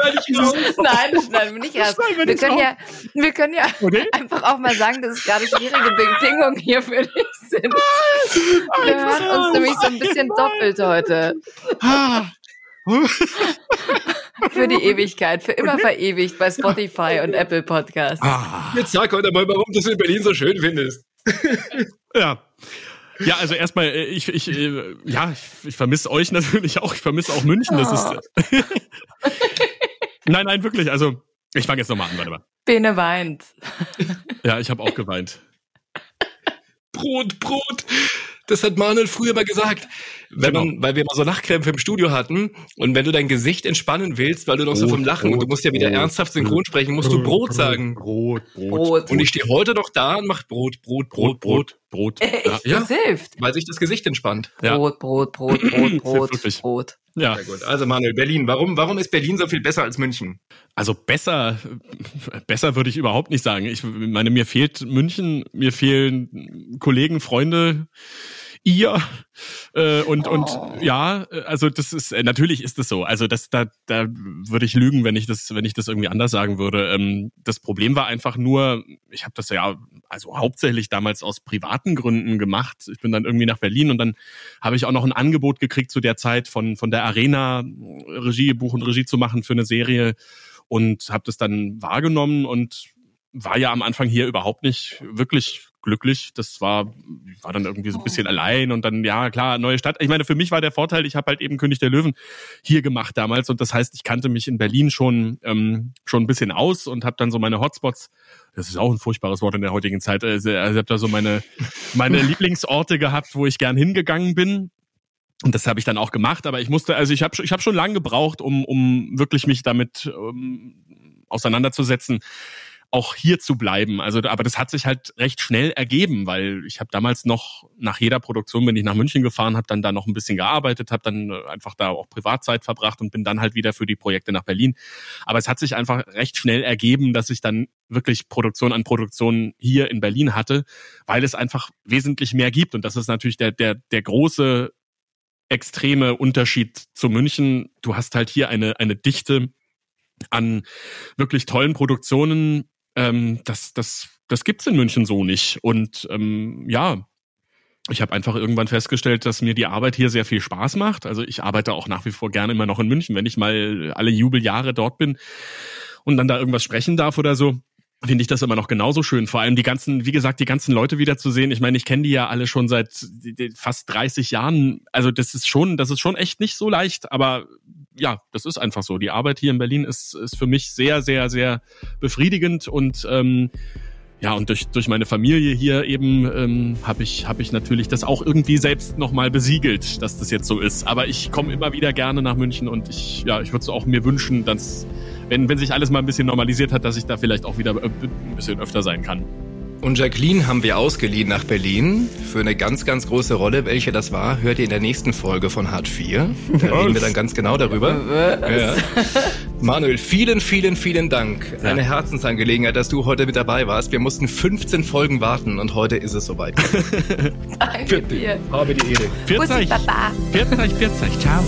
Nein, das schneiden wir nicht
schneiden wir
Wir können ja, wir können ja
Okay.
einfach auch mal sagen, dass es gerade schwierige Bedingungen hier für dich sind. Wir
Einfach
hören uns nämlich so ein bisschen doppelt heute.
Ah.
Für die Ewigkeit, für immer verewigt bei Spotify und Apple Podcasts.
Ah.
Jetzt sag heute mal, warum du es in Berlin so schön findest.
Ja. Ja, also erstmal, äh, ich, ich, äh, ja, ich, ich vermisse euch natürlich auch. Ich vermisse auch München. Das
Oh.
ist. nein, nein, wirklich. Also, ich fange jetzt nochmal an, warte mal.
Bene weint.
Ja, ich habe auch geweint.
Brot, Brot. Das hat Manuel früher mal gesagt. Wenn
Genau.
man, weil wir mal so Lachkrämpfe im Studio hatten und wenn du dein Gesicht entspannen willst, weil du noch so
Brot,
vom Lachen und du
Brot,
musst ja wieder
Brot,
ernsthaft synchron sprechen, musst du Brot sagen.
Brot, Brot.
Brot.
Und ich stehe heute noch da und mach Brot, Brot, Brot, Brot,
Brot.
Echt,
Ja.
das hilft.
weil sich das Gesicht entspannt.
Ja.
Brot, Brot, Brot, Brot, Brot. Brot.
Ja,
Sehr gut. Also Manuel, Berlin. Warum, warum ist Berlin so viel besser als München?
also besser, besser würde ich überhaupt nicht sagen. Ich meine, mir fehlt München, mir fehlen Kollegen, Freunde, ihr äh, und und ja, äh, also das ist äh, natürlich ist es so. Also das da da würde ich lügen, wenn ich das wenn ich das irgendwie anders sagen würde. Ähm, das Problem war einfach nur, ich habe das ja also hauptsächlich damals aus privaten Gründen gemacht. Ich bin dann irgendwie nach Berlin und dann habe ich auch noch ein Angebot gekriegt zu der Zeit von von der Arena Regie Buch und Regie zu machen für eine Serie und habe das dann wahrgenommen und war ja am Anfang hier überhaupt nicht wirklich glücklich. Das war war dann irgendwie so ein bisschen allein und dann ja klar neue Stadt. Ich meine, für mich war der Vorteil, ich habe halt eben König der Löwen hier gemacht damals und das heißt, ich kannte mich in Berlin schon ähm, schon ein bisschen aus und habe dann so meine Hotspots. Das ist auch ein furchtbares Wort in der heutigen Zeit. Also, also habe da so meine meine Lieblingsorte gehabt, wo ich gern hingegangen bin. Und das habe ich dann auch gemacht, aber ich musste, also ich habe ich hab schon lange gebraucht, um, um wirklich mich damit um, auseinanderzusetzen, auch hier zu bleiben. Also, aber das hat sich halt recht schnell ergeben, weil ich habe damals noch nach jeder Produktion bin ich nach München gefahren, habe dann da noch ein bisschen gearbeitet, habe dann äh, einfach da auch Privatzeit verbracht und bin dann halt wieder für die Projekte nach Berlin. Aber es hat sich einfach recht schnell ergeben, dass ich dann wirklich Produktion an Produktion hier in Berlin hatte, weil es einfach wesentlich mehr gibt und das ist natürlich der der der große extreme Unterschied zu München. Du hast halt hier eine, eine Dichte an wirklich tollen Produktionen. Ähm, das, das, das gibt's in München so nicht. Und ähm, ja, ich habe einfach irgendwann festgestellt, dass mir die Arbeit hier sehr viel Spaß macht. Also ich arbeite auch nach wie vor gerne immer noch in München, wenn ich mal alle Jubeljahre dort bin und dann da irgendwas sprechen darf oder so finde ich das immer noch genauso schön. Vor allem die ganzen, wie gesagt, die ganzen Leute wieder zu sehen. Ich meine, ich kenne die ja alle schon seit fast 30 Jahren. Also das ist schon, das ist schon echt nicht so leicht. Aber ja, das ist einfach so. Die Arbeit hier in Berlin ist, ist für mich sehr, sehr, sehr befriedigend und ähm, ja, und durch, durch meine Familie hier eben ähm, habe ich, hab ich natürlich das auch irgendwie selbst nochmal besiegelt, dass das jetzt so ist. Aber ich komme immer wieder gerne nach München und ich, ja, ich würde es auch mir wünschen, dass, wenn, wenn sich alles mal ein bisschen normalisiert hat, dass ich da vielleicht auch wieder äh, ein bisschen öfter sein kann.
Und Jacqueline haben wir ausgeliehen nach Berlin für eine ganz, ganz große Rolle. Welche das war, hört ihr in der nächsten Folge von Hart 4. Da reden wir dann ganz genau darüber. Ja. Manuel, vielen, vielen, vielen Dank. Eine Herzensangelegenheit, dass du heute mit dabei warst. Wir mussten 15 Folgen warten und heute ist es soweit.
Danke dir.
Habe die Ehre.
Pfiat
Bussi,
euch.
Papa.
Pfiat euch, pfiat euch. Ciao.